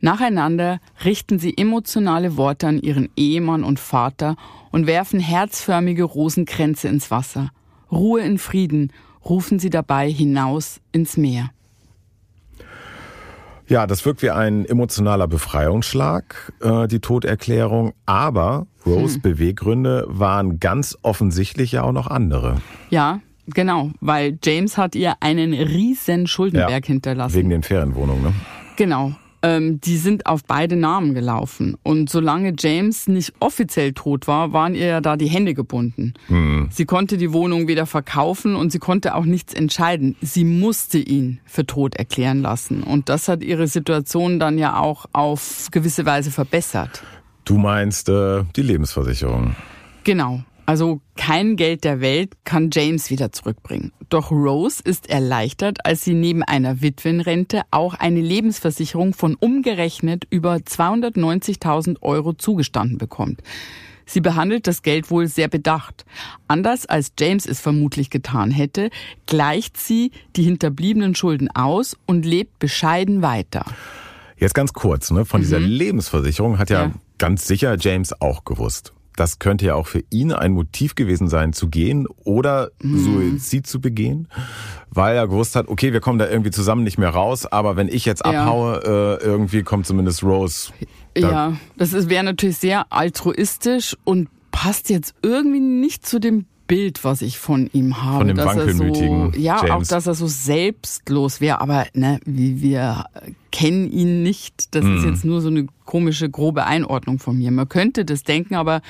[SPEAKER 1] Nacheinander richten sie emotionale Worte an ihren Ehemann und Vater und werfen herzförmige Rosenkränze ins Wasser. Ruhe in Frieden rufen sie dabei hinaus ins Meer.
[SPEAKER 2] Ja, das wirkt wie ein emotionaler Befreiungsschlag, äh, die Toderklärung. Aber Rose hm. Beweggründe waren ganz offensichtlich ja auch noch andere.
[SPEAKER 1] Ja, genau, weil James hat ihr einen riesen Schuldenberg ja, hinterlassen.
[SPEAKER 2] Wegen den Ferienwohnungen, ne?
[SPEAKER 1] Genau ähm, die sind auf beide Namen gelaufen. Und solange James nicht offiziell tot war, waren ihr ja da die Hände gebunden. Mhm. Sie konnte die Wohnung weder verkaufen und sie konnte auch nichts entscheiden. Sie musste ihn für tot erklären lassen. Und das hat ihre Situation dann ja auch auf gewisse Weise verbessert.
[SPEAKER 2] Du meinst äh, die Lebensversicherung.
[SPEAKER 1] Genau. Also kein Geld der Welt kann James wieder zurückbringen. Doch Rose ist erleichtert, als sie neben einer Witwenrente auch eine Lebensversicherung von umgerechnet über 290.000 Euro zugestanden bekommt. Sie behandelt das Geld wohl sehr bedacht. Anders als James es vermutlich getan hätte, gleicht sie die hinterbliebenen Schulden aus und lebt bescheiden weiter.
[SPEAKER 2] Jetzt ganz kurz, ne? von mhm. dieser Lebensversicherung hat ja, ja ganz sicher James auch gewusst. Das könnte ja auch für ihn ein Motiv gewesen sein, zu gehen oder mhm. Suizid zu begehen, weil er gewusst hat, okay, wir kommen da irgendwie zusammen nicht mehr raus, aber wenn ich jetzt abhaue, ja. äh, irgendwie kommt zumindest Rose.
[SPEAKER 1] Da ja, das wäre natürlich sehr altruistisch und passt jetzt irgendwie nicht zu dem Bild, was ich von ihm habe.
[SPEAKER 2] Von dem wankelmütigen.
[SPEAKER 1] So, ja,
[SPEAKER 2] James.
[SPEAKER 1] auch dass er so selbstlos wäre, aber ne, wie wir kennen ihn nicht. Das mm. ist jetzt nur so eine komische, grobe Einordnung von mir. Man könnte das denken, aber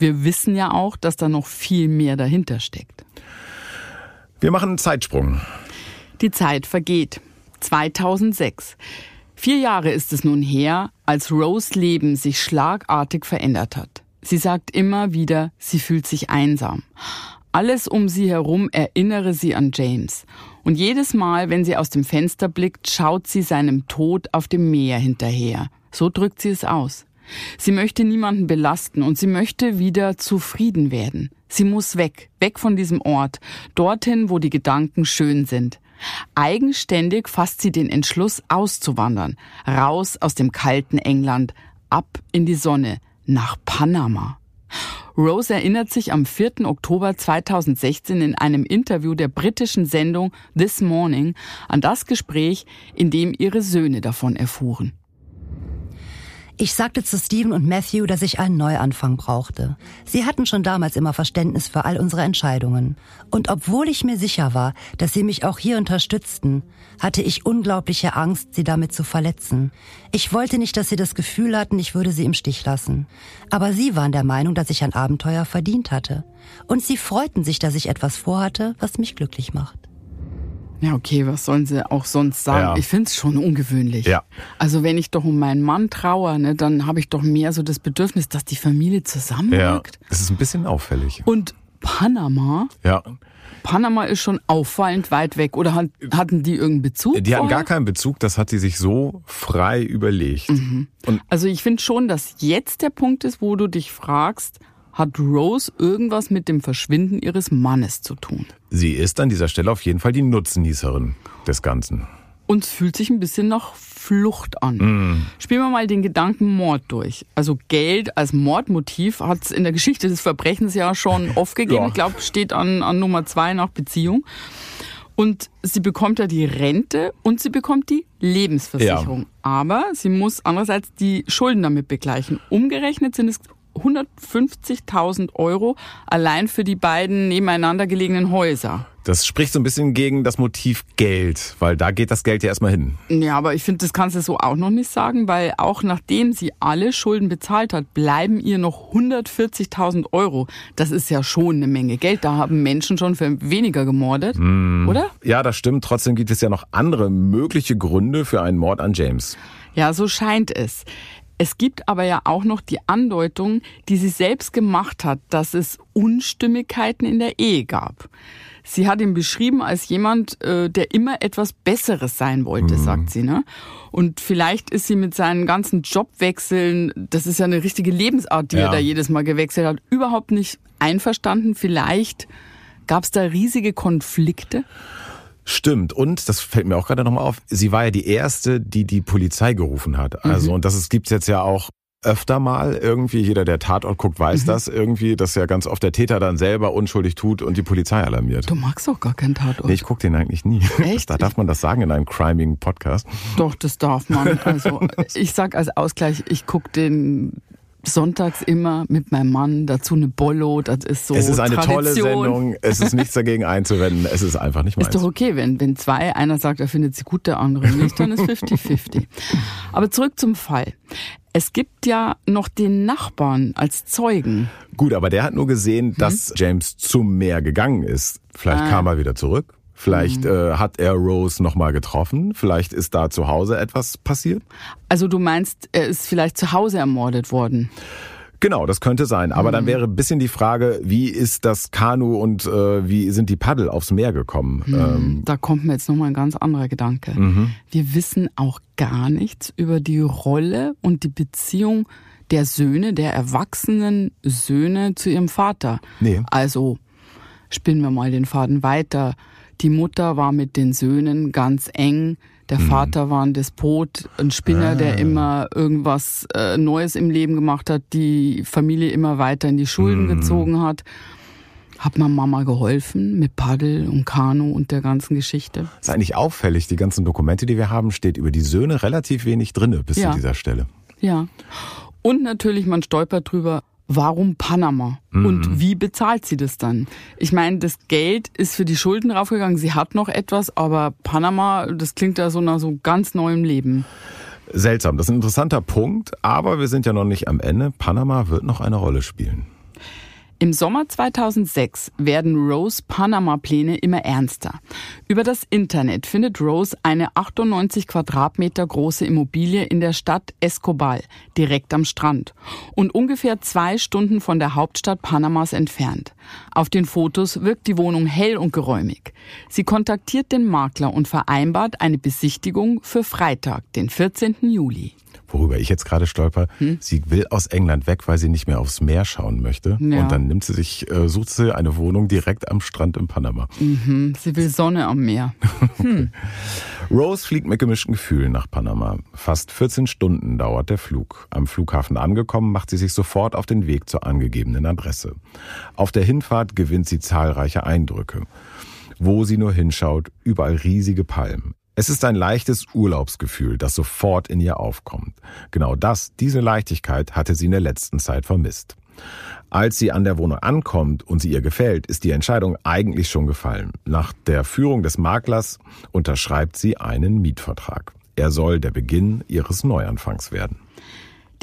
[SPEAKER 1] wir wissen ja auch, dass da noch viel mehr dahinter steckt.
[SPEAKER 2] Wir machen einen Zeitsprung.
[SPEAKER 1] Die Zeit vergeht. 2006. Vier Jahre ist es nun her, als Rose Leben sich schlagartig verändert hat. Sie sagt immer wieder, sie fühlt sich einsam. Alles um sie herum erinnere sie an James. Und jedes Mal, wenn sie aus dem Fenster blickt, schaut sie seinem Tod auf dem Meer hinterher. So drückt sie es aus. Sie möchte niemanden belasten und sie möchte wieder zufrieden werden. Sie muss weg, weg von diesem Ort, dorthin, wo die Gedanken schön sind. Eigenständig fasst sie den Entschluss, auszuwandern, raus aus dem kalten England, ab in die Sonne, nach Panama. Rose erinnert sich am 4. Oktober 2016 in einem Interview der britischen Sendung This Morning an das Gespräch, in dem ihre Söhne davon erfuhren.
[SPEAKER 3] Ich sagte zu Steven und Matthew, dass ich einen Neuanfang brauchte. Sie hatten schon damals immer Verständnis für all unsere Entscheidungen. Und obwohl ich mir sicher war, dass sie mich auch hier unterstützten, hatte ich unglaubliche Angst, sie damit zu verletzen. Ich wollte nicht, dass sie das Gefühl hatten, ich würde sie im Stich lassen. Aber sie waren der Meinung, dass ich ein Abenteuer verdient hatte. Und sie freuten sich, dass ich etwas vorhatte, was mich glücklich macht.
[SPEAKER 1] Ja, okay, was sollen sie auch sonst sagen? Ja. Ich find's schon ungewöhnlich.
[SPEAKER 2] Ja.
[SPEAKER 1] Also wenn ich doch um meinen Mann trauere, ne, dann habe ich doch mehr so das Bedürfnis, dass die Familie zusammenrückt.
[SPEAKER 2] Ja, das ist ein bisschen auffällig.
[SPEAKER 1] Und Panama?
[SPEAKER 2] Ja.
[SPEAKER 1] Panama ist schon auffallend weit weg. Oder hatten die irgendeinen Bezug?
[SPEAKER 2] Die hatten gar keinen Bezug, das hat sie sich so frei überlegt.
[SPEAKER 1] Mhm. also ich finde schon, dass jetzt der Punkt ist, wo du dich fragst, hat Rose irgendwas mit dem Verschwinden ihres Mannes zu tun.
[SPEAKER 2] Sie ist an dieser Stelle auf jeden Fall die Nutznießerin des Ganzen.
[SPEAKER 1] Und es fühlt sich ein bisschen nach Flucht an. Mm. Spielen wir mal den Gedanken Mord durch. Also Geld als Mordmotiv hat es in der Geschichte des Verbrechens ja schon oft gegeben. Ja. Ich glaube, steht an, an Nummer zwei nach Beziehung. Und sie bekommt ja die Rente und sie bekommt die Lebensversicherung. Ja. Aber sie muss andererseits die Schulden damit begleichen. Umgerechnet sind es 150.000 Euro allein für die beiden nebeneinander gelegenen Häuser.
[SPEAKER 2] Das spricht so ein bisschen gegen das Motiv Geld, weil da geht das Geld ja erstmal hin.
[SPEAKER 1] Ja, aber ich finde, das kannst du so auch noch nicht sagen, weil auch nachdem sie alle Schulden bezahlt hat, bleiben ihr noch 140.000 Euro. Das ist ja schon eine Menge Geld. Da haben Menschen schon für weniger gemordet, mm. oder?
[SPEAKER 2] Ja, das stimmt. Trotzdem gibt es ja noch andere mögliche Gründe für einen Mord an James.
[SPEAKER 1] Ja, so scheint es. Es gibt aber ja auch noch die Andeutung, die sie selbst gemacht hat, dass es Unstimmigkeiten in der Ehe gab. Sie hat ihn beschrieben als jemand, äh, der immer etwas Besseres sein wollte, mhm. sagt sie. Ne? Und vielleicht ist sie mit seinen ganzen Jobwechseln, das ist ja eine richtige Lebensart, die ja. er da jedes Mal gewechselt hat, überhaupt nicht einverstanden. Vielleicht gab es da riesige Konflikte.
[SPEAKER 2] Stimmt. Und, das fällt mir auch gerade nochmal auf, sie war ja die erste, die die Polizei gerufen hat. Also, und das ist, gibt's jetzt ja auch öfter mal irgendwie. Jeder, der Tatort guckt, weiß das irgendwie, dass ja ganz oft der Täter dann selber unschuldig tut und die Polizei alarmiert.
[SPEAKER 1] Du magst doch gar keinen Tatort.
[SPEAKER 2] Nee, ich guck den eigentlich nie.
[SPEAKER 1] Echt?
[SPEAKER 2] Da darf man das sagen in einem criming Podcast.
[SPEAKER 1] Doch, das darf man. Also ich sag als Ausgleich, ich guck den sonntags immer mit meinem Mann dazu eine Bollo. Das ist so
[SPEAKER 2] Es ist eine
[SPEAKER 1] Tradition.
[SPEAKER 2] tolle Sendung. Es ist nichts dagegen einzuwenden. Es ist einfach nicht meins.
[SPEAKER 1] Ist doch okay, wenn, wenn zwei, einer sagt, er findet sie gut, der andere nicht, dann ist 50-50. Aber zurück zum Fall. Es gibt ja noch den Nachbarn als Zeugen.
[SPEAKER 2] Gut, aber der hat nur gesehen, dass James zum Meer gegangen ist. Vielleicht
[SPEAKER 1] Ah.
[SPEAKER 2] kam er wieder zurück. Vielleicht äh, hat er Rose nochmal getroffen. Vielleicht ist da zu Hause etwas passiert.
[SPEAKER 1] Also du meinst, er ist vielleicht zu Hause ermordet worden.
[SPEAKER 2] Genau, das könnte sein. Aber dann wäre ein bisschen die Frage, wie ist das Kanu und äh, wie sind die Paddel aufs Meer gekommen? Ähm,
[SPEAKER 1] Da kommt mir jetzt nochmal ein ganz anderer Gedanke. Wir wissen auch gar nichts über die Rolle und die Beziehung der Söhne, der erwachsenen Söhne zu ihrem Vater.
[SPEAKER 2] Nee.
[SPEAKER 1] Also spinnen wir mal den Faden weiter. Die Mutter war mit den Söhnen ganz eng. Der Vater war ein Despot, ein Spinner, der immer irgendwas äh, Neues im Leben gemacht hat, die Familie immer weiter in die Schulden gezogen hat. Hat man Mama geholfen mit Paddel und Kanu und der ganzen Geschichte?
[SPEAKER 2] ist eigentlich auffällig, die ganzen Dokumente, die wir haben, steht über die Söhne relativ wenig drinne bis
[SPEAKER 1] Ja.
[SPEAKER 2] zu dieser Stelle.
[SPEAKER 1] Ja. Und natürlich, man stolpert drüber, warum Panama? Und wie bezahlt sie das dann? Ich meine, das Geld ist für die Schulden raufgegangen, sie hat noch etwas, aber Panama, das klingt ja so nach so ganz neuem Leben.
[SPEAKER 2] Seltsam, das ist ein interessanter Punkt, aber wir sind ja noch nicht am Ende. Panama wird noch eine Rolle spielen.
[SPEAKER 1] Im Sommer 2006 werden Rose Panama-Pläne immer ernster. Über das Internet findet Rose eine 98 Quadratmeter große Immobilie in der Stadt Escobal, direkt am Strand und ungefähr zwei Stunden von der Hauptstadt Panamas entfernt. Auf den Fotos wirkt die Wohnung hell und geräumig. Sie kontaktiert den Makler und vereinbart eine Besichtigung für Freitag, den 14. Juli.
[SPEAKER 2] Worüber ich jetzt gerade stolper, sie will aus England weg, weil sie nicht mehr aufs Meer schauen möchte.
[SPEAKER 1] Ja.
[SPEAKER 2] Und dann nimmt sie sich, äh, sucht sie eine Wohnung direkt am Strand in Panama.
[SPEAKER 1] Sie will Sonne am Meer.
[SPEAKER 2] Rose fliegt mit gemischten Gefühlen nach Panama. Fast 14 Stunden dauert der Flug. Am Flughafen angekommen, macht sie sich sofort auf den Weg zur angegebenen Adresse. Auf der Hinfahrt gewinnt sie zahlreiche Eindrücke. Wo sie nur hinschaut, überall riesige Palmen. Es ist ein leichtes Urlaubsgefühl, das sofort in ihr aufkommt. Genau das, diese Leichtigkeit hatte sie in der letzten Zeit vermisst. Als sie an der Wohnung ankommt und sie ihr gefällt, ist die Entscheidung eigentlich schon gefallen. Nach der Führung des Maklers unterschreibt sie einen Mietvertrag. Er soll der Beginn ihres Neuanfangs werden.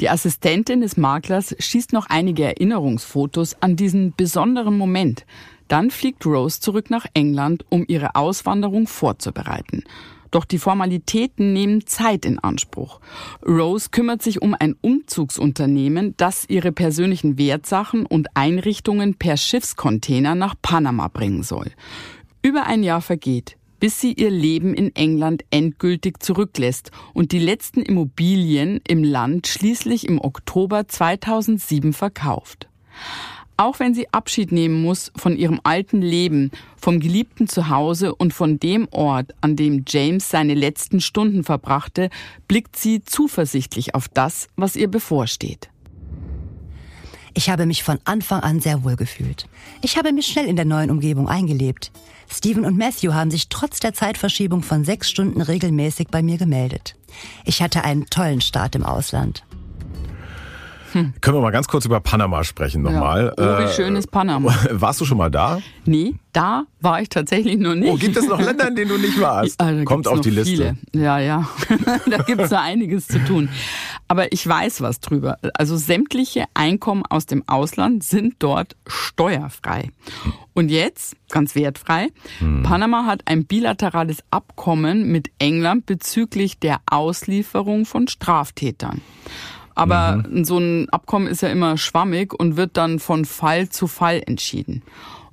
[SPEAKER 1] Die Assistentin des Maklers schießt noch einige Erinnerungsfotos an diesen besonderen Moment. Dann fliegt Rose zurück nach England, um ihre Auswanderung vorzubereiten. Doch die Formalitäten nehmen Zeit in Anspruch. Rose kümmert sich um ein Umzugsunternehmen, das ihre persönlichen Wertsachen und Einrichtungen per Schiffscontainer nach Panama bringen soll. Über ein Jahr vergeht, bis sie ihr Leben in England endgültig zurücklässt und die letzten Immobilien im Land schließlich im Oktober 2007 verkauft. Auch wenn sie Abschied nehmen muss von ihrem alten Leben, vom geliebten Zuhause und von dem Ort, an dem James seine letzten Stunden verbrachte, blickt sie zuversichtlich auf das, was ihr bevorsteht.
[SPEAKER 3] Ich habe mich von Anfang an sehr wohl gefühlt. Ich habe mich schnell in der neuen Umgebung eingelebt. Stephen und Matthew haben sich trotz der Zeitverschiebung von sechs Stunden regelmäßig bei mir gemeldet. Ich hatte einen tollen Start im Ausland.
[SPEAKER 2] Können wir mal ganz kurz über Panama sprechen nochmal. Äh,
[SPEAKER 1] Ja. Oh, wie schön ist Panama.
[SPEAKER 2] Warst du schon mal da?
[SPEAKER 1] Nee, da war ich tatsächlich noch nicht.
[SPEAKER 2] Oh, gibt es noch Länder, in denen du nicht warst?
[SPEAKER 1] Da
[SPEAKER 2] Kommt auf die Liste.
[SPEAKER 1] Viele. Ja, ja. da gibt's noch einiges zu tun. Aber ich weiß was drüber. Also sämtliche Einkommen aus dem Ausland sind dort steuerfrei. Und jetzt, ganz wertfrei,
[SPEAKER 2] Hm.
[SPEAKER 1] Panama hat ein bilaterales Abkommen mit England bezüglich der Auslieferung von Straftätern. Aber
[SPEAKER 2] Mhm.
[SPEAKER 1] so ein Abkommen ist ja immer schwammig und wird dann von Fall zu Fall entschieden.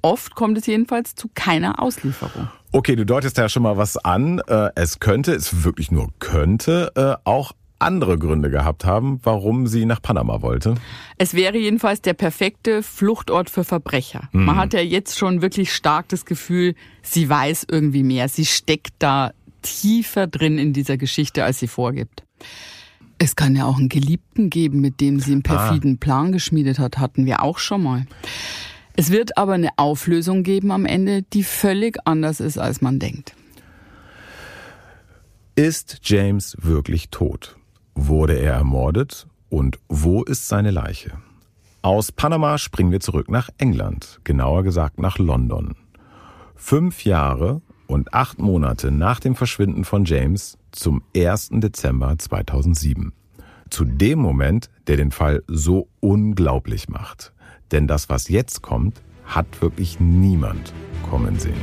[SPEAKER 1] Oft kommt es jedenfalls zu keiner Auslieferung.
[SPEAKER 2] Okay, du deutest ja schon mal was an. Äh, Es könnte, es wirklich nur könnte, äh, auch andere Gründe gehabt haben, warum sie nach Panama wollte.
[SPEAKER 1] Es wäre jedenfalls der perfekte Fluchtort für Verbrecher. Mhm. Man hat ja jetzt schon wirklich stark das Gefühl, sie weiß irgendwie mehr. Sie steckt da tiefer drin in dieser Geschichte, als sie vorgibt. Es kann ja auch einen Geliebten geben, mit dem sie einen ah. perfiden ah. Plan geschmiedet hat, hatten wir auch schon mal. Es wird aber eine Auflösung geben am Ende, die völlig anders ist, als man denkt.
[SPEAKER 2] Ist James wirklich tot? Wurde er ermordet? Und wo ist seine Leiche? Aus Panama springen wir zurück nach England, genauer gesagt nach London. Fünf Jahre und acht Monate nach dem Verschwinden von James zum 1. Dezember 2007. Zu dem Moment, der den Fall so unglaublich macht. Denn das, was jetzt kommt, hat wirklich niemand kommen sehen.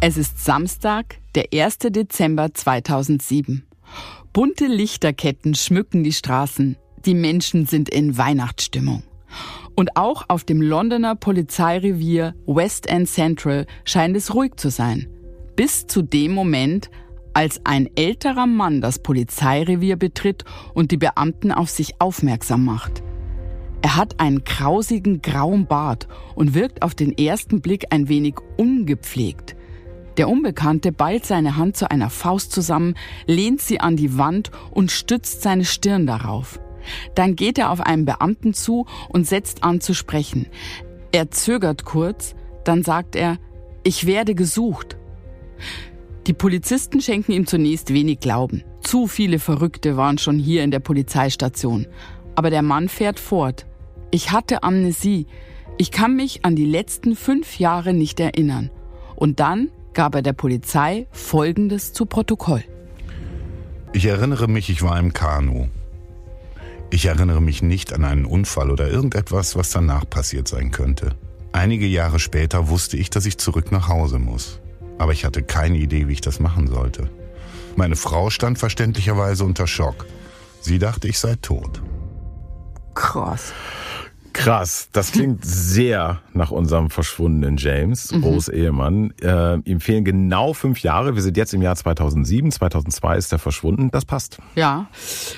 [SPEAKER 1] Es ist Samstag, der 1. Dezember 2007. Bunte Lichterketten schmücken die Straßen. Die Menschen sind in Weihnachtsstimmung. Und auch auf dem Londoner Polizeirevier West End Central scheint es ruhig zu sein. Bis zu dem Moment, als ein älterer Mann das Polizeirevier betritt und die Beamten auf sich aufmerksam macht. Er hat einen krausigen grauen Bart und wirkt auf den ersten Blick ein wenig ungepflegt. Der Unbekannte ballt seine Hand zu einer Faust zusammen, lehnt sie an die Wand und stützt seine Stirn darauf. Dann geht er auf einen Beamten zu und setzt an zu sprechen. Er zögert kurz, dann sagt er, ich werde gesucht. Die Polizisten schenken ihm zunächst wenig Glauben. Zu viele Verrückte waren schon hier in der Polizeistation. Aber der Mann fährt fort. Ich hatte Amnesie. Ich kann mich an die letzten fünf Jahre nicht erinnern. Und dann gab er der Polizei Folgendes zu Protokoll.
[SPEAKER 5] Ich erinnere mich, ich war im Kanu. Ich erinnere mich nicht an einen Unfall oder irgendetwas, was danach passiert sein könnte. Einige Jahre später wusste ich, dass ich zurück nach Hause muss aber ich hatte keine Idee, wie ich das machen sollte. Meine Frau stand verständlicherweise unter Schock. Sie dachte, ich sei tot.
[SPEAKER 1] Krass.
[SPEAKER 2] Krass, das klingt sehr nach unserem verschwundenen James, mhm. Rose Ehemann. Äh, ihm fehlen genau fünf Jahre. Wir sind jetzt im Jahr 2007. 2002 ist er verschwunden. Das passt.
[SPEAKER 1] Ja,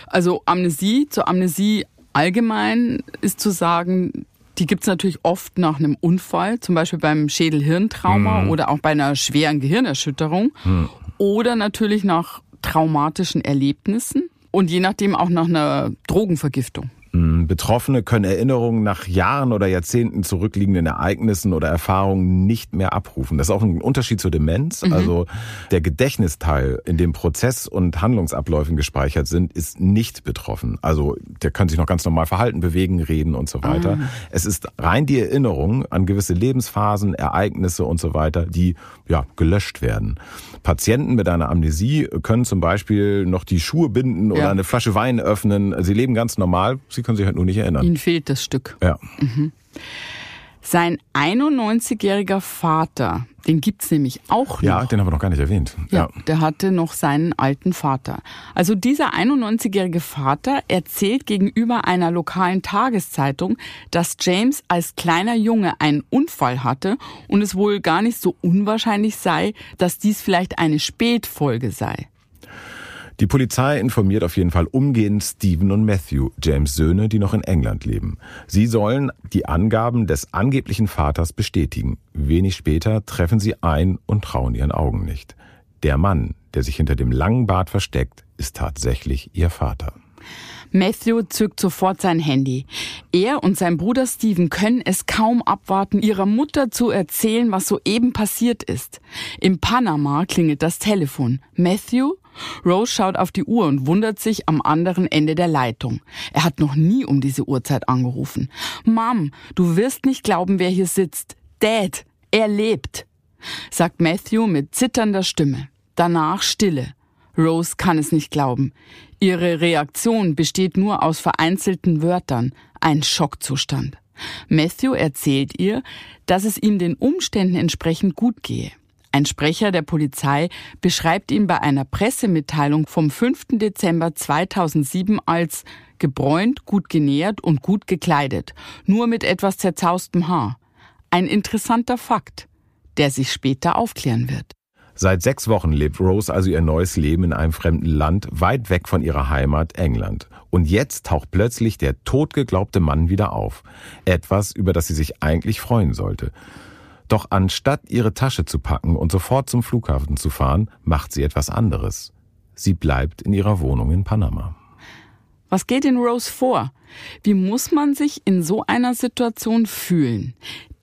[SPEAKER 1] also Amnesie zur Amnesie allgemein ist zu sagen, die gibt's natürlich oft nach einem Unfall, zum Beispiel beim Schädel-Hirntrauma mhm. oder auch bei einer schweren Gehirnerschütterung mhm. oder natürlich nach traumatischen Erlebnissen und je nachdem auch nach einer Drogenvergiftung.
[SPEAKER 2] Hm, Betroffene können Erinnerungen nach Jahren oder Jahrzehnten zurückliegenden Ereignissen oder Erfahrungen nicht mehr abrufen. Das ist auch ein Unterschied zur Demenz. Mhm. Also der Gedächtnisteil, in dem Prozess- und Handlungsabläufen gespeichert sind, ist nicht betroffen. Also der kann sich noch ganz normal verhalten, bewegen, reden und so weiter. Mhm. Es ist rein die Erinnerung an gewisse Lebensphasen, Ereignisse und so weiter, die ja gelöscht werden. Patienten mit einer Amnesie können zum Beispiel noch die Schuhe binden oder ja. eine Flasche Wein öffnen. Sie leben ganz normal. Sie können sich halt nur nicht erinnern.
[SPEAKER 1] Ihnen fehlt das Stück.
[SPEAKER 2] Ja.
[SPEAKER 1] Mhm. Sein 91-jähriger Vater, den gibt's nämlich auch noch.
[SPEAKER 2] Ja, den haben wir noch gar nicht erwähnt.
[SPEAKER 1] Ja, ja, der hatte noch seinen alten Vater. Also dieser 91-jährige Vater erzählt gegenüber einer lokalen Tageszeitung, dass James als kleiner Junge einen Unfall hatte und es wohl gar nicht so unwahrscheinlich sei, dass dies vielleicht eine Spätfolge sei.
[SPEAKER 2] Die Polizei informiert auf jeden Fall umgehend Stephen und Matthew, James Söhne, die noch in England leben. Sie sollen die Angaben des angeblichen Vaters bestätigen. Wenig später treffen sie ein und trauen ihren Augen nicht. Der Mann, der sich hinter dem langen Bart versteckt, ist tatsächlich ihr Vater.
[SPEAKER 1] Matthew zückt sofort sein Handy. Er und sein Bruder Steven können es kaum abwarten, ihrer Mutter zu erzählen, was soeben passiert ist. Im Panama klingelt das Telefon. Matthew Rose schaut auf die Uhr und wundert sich am anderen Ende der Leitung. Er hat noch nie um diese Uhrzeit angerufen. Mom, du wirst nicht glauben, wer hier sitzt. Dad, er lebt, sagt Matthew mit zitternder Stimme. Danach Stille. Rose kann es nicht glauben. Ihre Reaktion besteht nur aus vereinzelten Wörtern, ein Schockzustand. Matthew erzählt ihr, dass es ihm den Umständen entsprechend gut gehe. Ein Sprecher der Polizei beschreibt ihn bei einer Pressemitteilung vom 5. Dezember 2007 als gebräunt, gut genährt und gut gekleidet, nur mit etwas zerzaustem Haar. Ein interessanter Fakt, der sich später aufklären wird.
[SPEAKER 2] Seit sechs Wochen lebt Rose also ihr neues Leben in einem fremden Land, weit weg von ihrer Heimat England. Und jetzt taucht plötzlich der totgeglaubte Mann wieder auf. Etwas, über das sie sich eigentlich freuen sollte. Doch anstatt ihre Tasche zu packen und sofort zum Flughafen zu fahren, macht sie etwas anderes. Sie bleibt in ihrer Wohnung in Panama.
[SPEAKER 1] Was geht in Rose vor? Wie muss man sich in so einer Situation fühlen?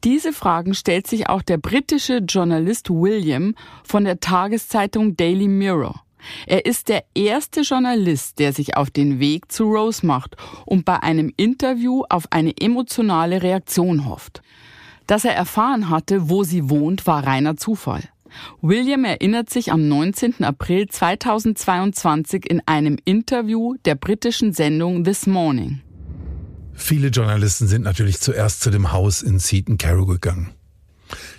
[SPEAKER 1] Diese Fragen stellt sich auch der britische Journalist William von der Tageszeitung Daily Mirror. Er ist der erste Journalist, der sich auf den Weg zu Rose macht und bei einem Interview auf eine emotionale Reaktion hofft. Dass er erfahren hatte, wo sie wohnt, war reiner Zufall. William erinnert sich am 19. April 2022 in einem Interview der britischen Sendung This Morning.
[SPEAKER 6] Viele Journalisten sind natürlich zuerst zu dem Haus in Seaton Carrow gegangen.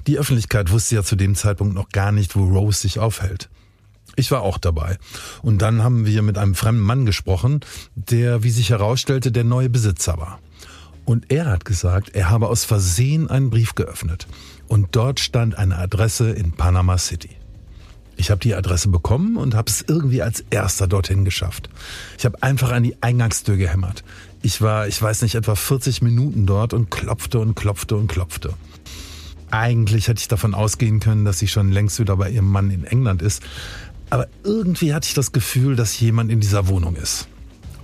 [SPEAKER 6] Die Öffentlichkeit wusste ja zu dem Zeitpunkt noch gar nicht, wo Rose sich aufhält. Ich war auch dabei. Und dann haben wir mit einem fremden Mann gesprochen, der, wie sich herausstellte, der neue Besitzer war. Und er hat gesagt, er habe aus Versehen einen Brief geöffnet. Und dort stand eine Adresse in Panama City. Ich habe die Adresse bekommen und habe es irgendwie als erster dorthin geschafft. Ich habe einfach an die Eingangstür gehämmert. Ich war, ich weiß nicht, etwa 40 Minuten dort und klopfte und klopfte und klopfte. Eigentlich hätte ich davon ausgehen können, dass sie schon längst wieder bei ihrem Mann in England ist. Aber irgendwie hatte ich das Gefühl, dass jemand in dieser Wohnung ist.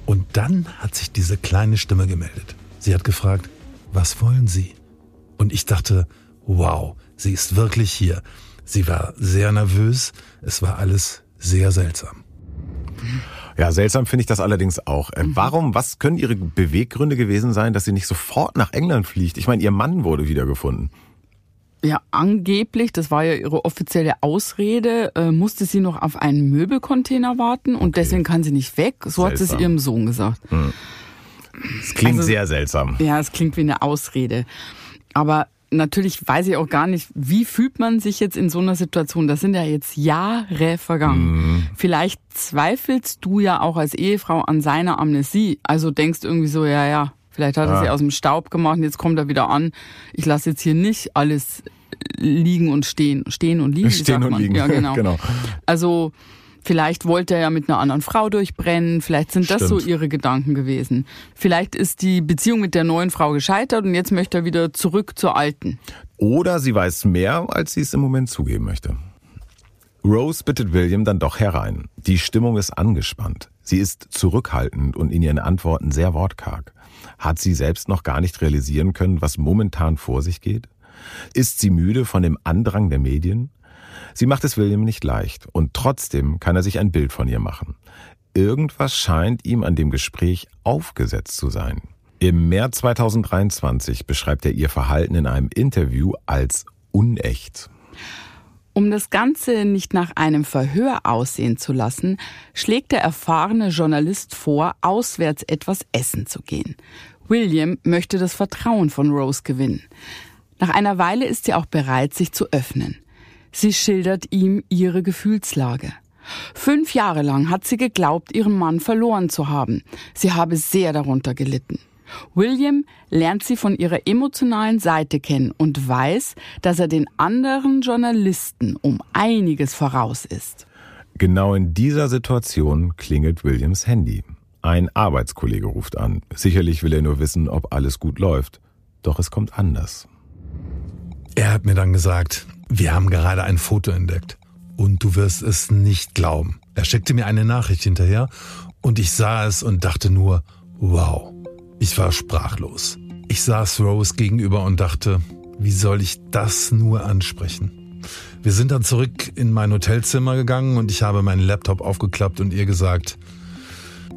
[SPEAKER 6] Und dann hat sich diese kleine Stimme gemeldet. Sie hat gefragt, was wollen Sie? Und ich dachte, wow, sie ist wirklich hier. Sie war sehr nervös. Es war alles sehr seltsam.
[SPEAKER 2] Ja, seltsam finde ich das allerdings auch. Äh, mhm. Warum, was können Ihre Beweggründe gewesen sein, dass sie nicht sofort nach England fliegt? Ich meine, Ihr Mann wurde wiedergefunden.
[SPEAKER 1] Ja, angeblich, das war ja ihre offizielle Ausrede, äh, musste sie noch auf einen Möbelcontainer warten und okay. deswegen kann sie nicht weg. So seltsam. hat sie es ihrem Sohn gesagt. Hm.
[SPEAKER 2] Es klingt also, sehr seltsam.
[SPEAKER 1] Ja, es klingt wie eine Ausrede. Aber natürlich weiß ich auch gar nicht, wie fühlt man sich jetzt in so einer Situation? Das sind ja jetzt Jahre vergangen. Mhm. Vielleicht zweifelst du ja auch als Ehefrau an seiner Amnesie. Also denkst irgendwie so, ja, ja, vielleicht hat er ja. sie aus dem Staub gemacht und jetzt kommt er wieder an. Ich lasse jetzt hier nicht alles liegen und stehen, stehen und liegen.
[SPEAKER 2] Stehen und liegen.
[SPEAKER 1] Ja, genau. genau. Also Vielleicht wollte er ja mit einer anderen Frau durchbrennen, vielleicht sind das Stimmt. so ihre Gedanken gewesen. Vielleicht ist die Beziehung mit der neuen Frau gescheitert und jetzt möchte er wieder zurück zur alten.
[SPEAKER 2] Oder sie weiß mehr, als sie es im Moment zugeben möchte. Rose bittet William dann doch herein. Die Stimmung ist angespannt. Sie ist zurückhaltend und in ihren Antworten sehr wortkarg. Hat sie selbst noch gar nicht realisieren können, was momentan vor sich geht? Ist sie müde von dem Andrang der Medien? Sie macht es William nicht leicht und trotzdem kann er sich ein Bild von ihr machen. Irgendwas scheint ihm an dem Gespräch aufgesetzt zu sein. Im März 2023 beschreibt er ihr Verhalten in einem Interview als unecht.
[SPEAKER 1] Um das Ganze nicht nach einem Verhör aussehen zu lassen, schlägt der erfahrene Journalist vor, auswärts etwas essen zu gehen. William möchte das Vertrauen von Rose gewinnen. Nach einer Weile ist sie auch bereit, sich zu öffnen. Sie schildert ihm ihre Gefühlslage. Fünf Jahre lang hat sie geglaubt, ihren Mann verloren zu haben. Sie habe sehr darunter gelitten. William lernt sie von ihrer emotionalen Seite kennen und weiß, dass er den anderen Journalisten um einiges voraus ist.
[SPEAKER 2] Genau in dieser Situation klingelt Williams Handy. Ein Arbeitskollege ruft an. Sicherlich will er nur wissen, ob alles gut läuft. Doch es kommt anders.
[SPEAKER 6] Er hat mir dann gesagt, wir haben gerade ein Foto entdeckt. Und du wirst es nicht glauben. Er schickte mir eine Nachricht hinterher und ich sah es und dachte nur, wow. Ich war sprachlos. Ich saß Rose gegenüber und dachte, wie soll ich das nur ansprechen? Wir sind dann zurück in mein Hotelzimmer gegangen und ich habe meinen Laptop aufgeklappt und ihr gesagt,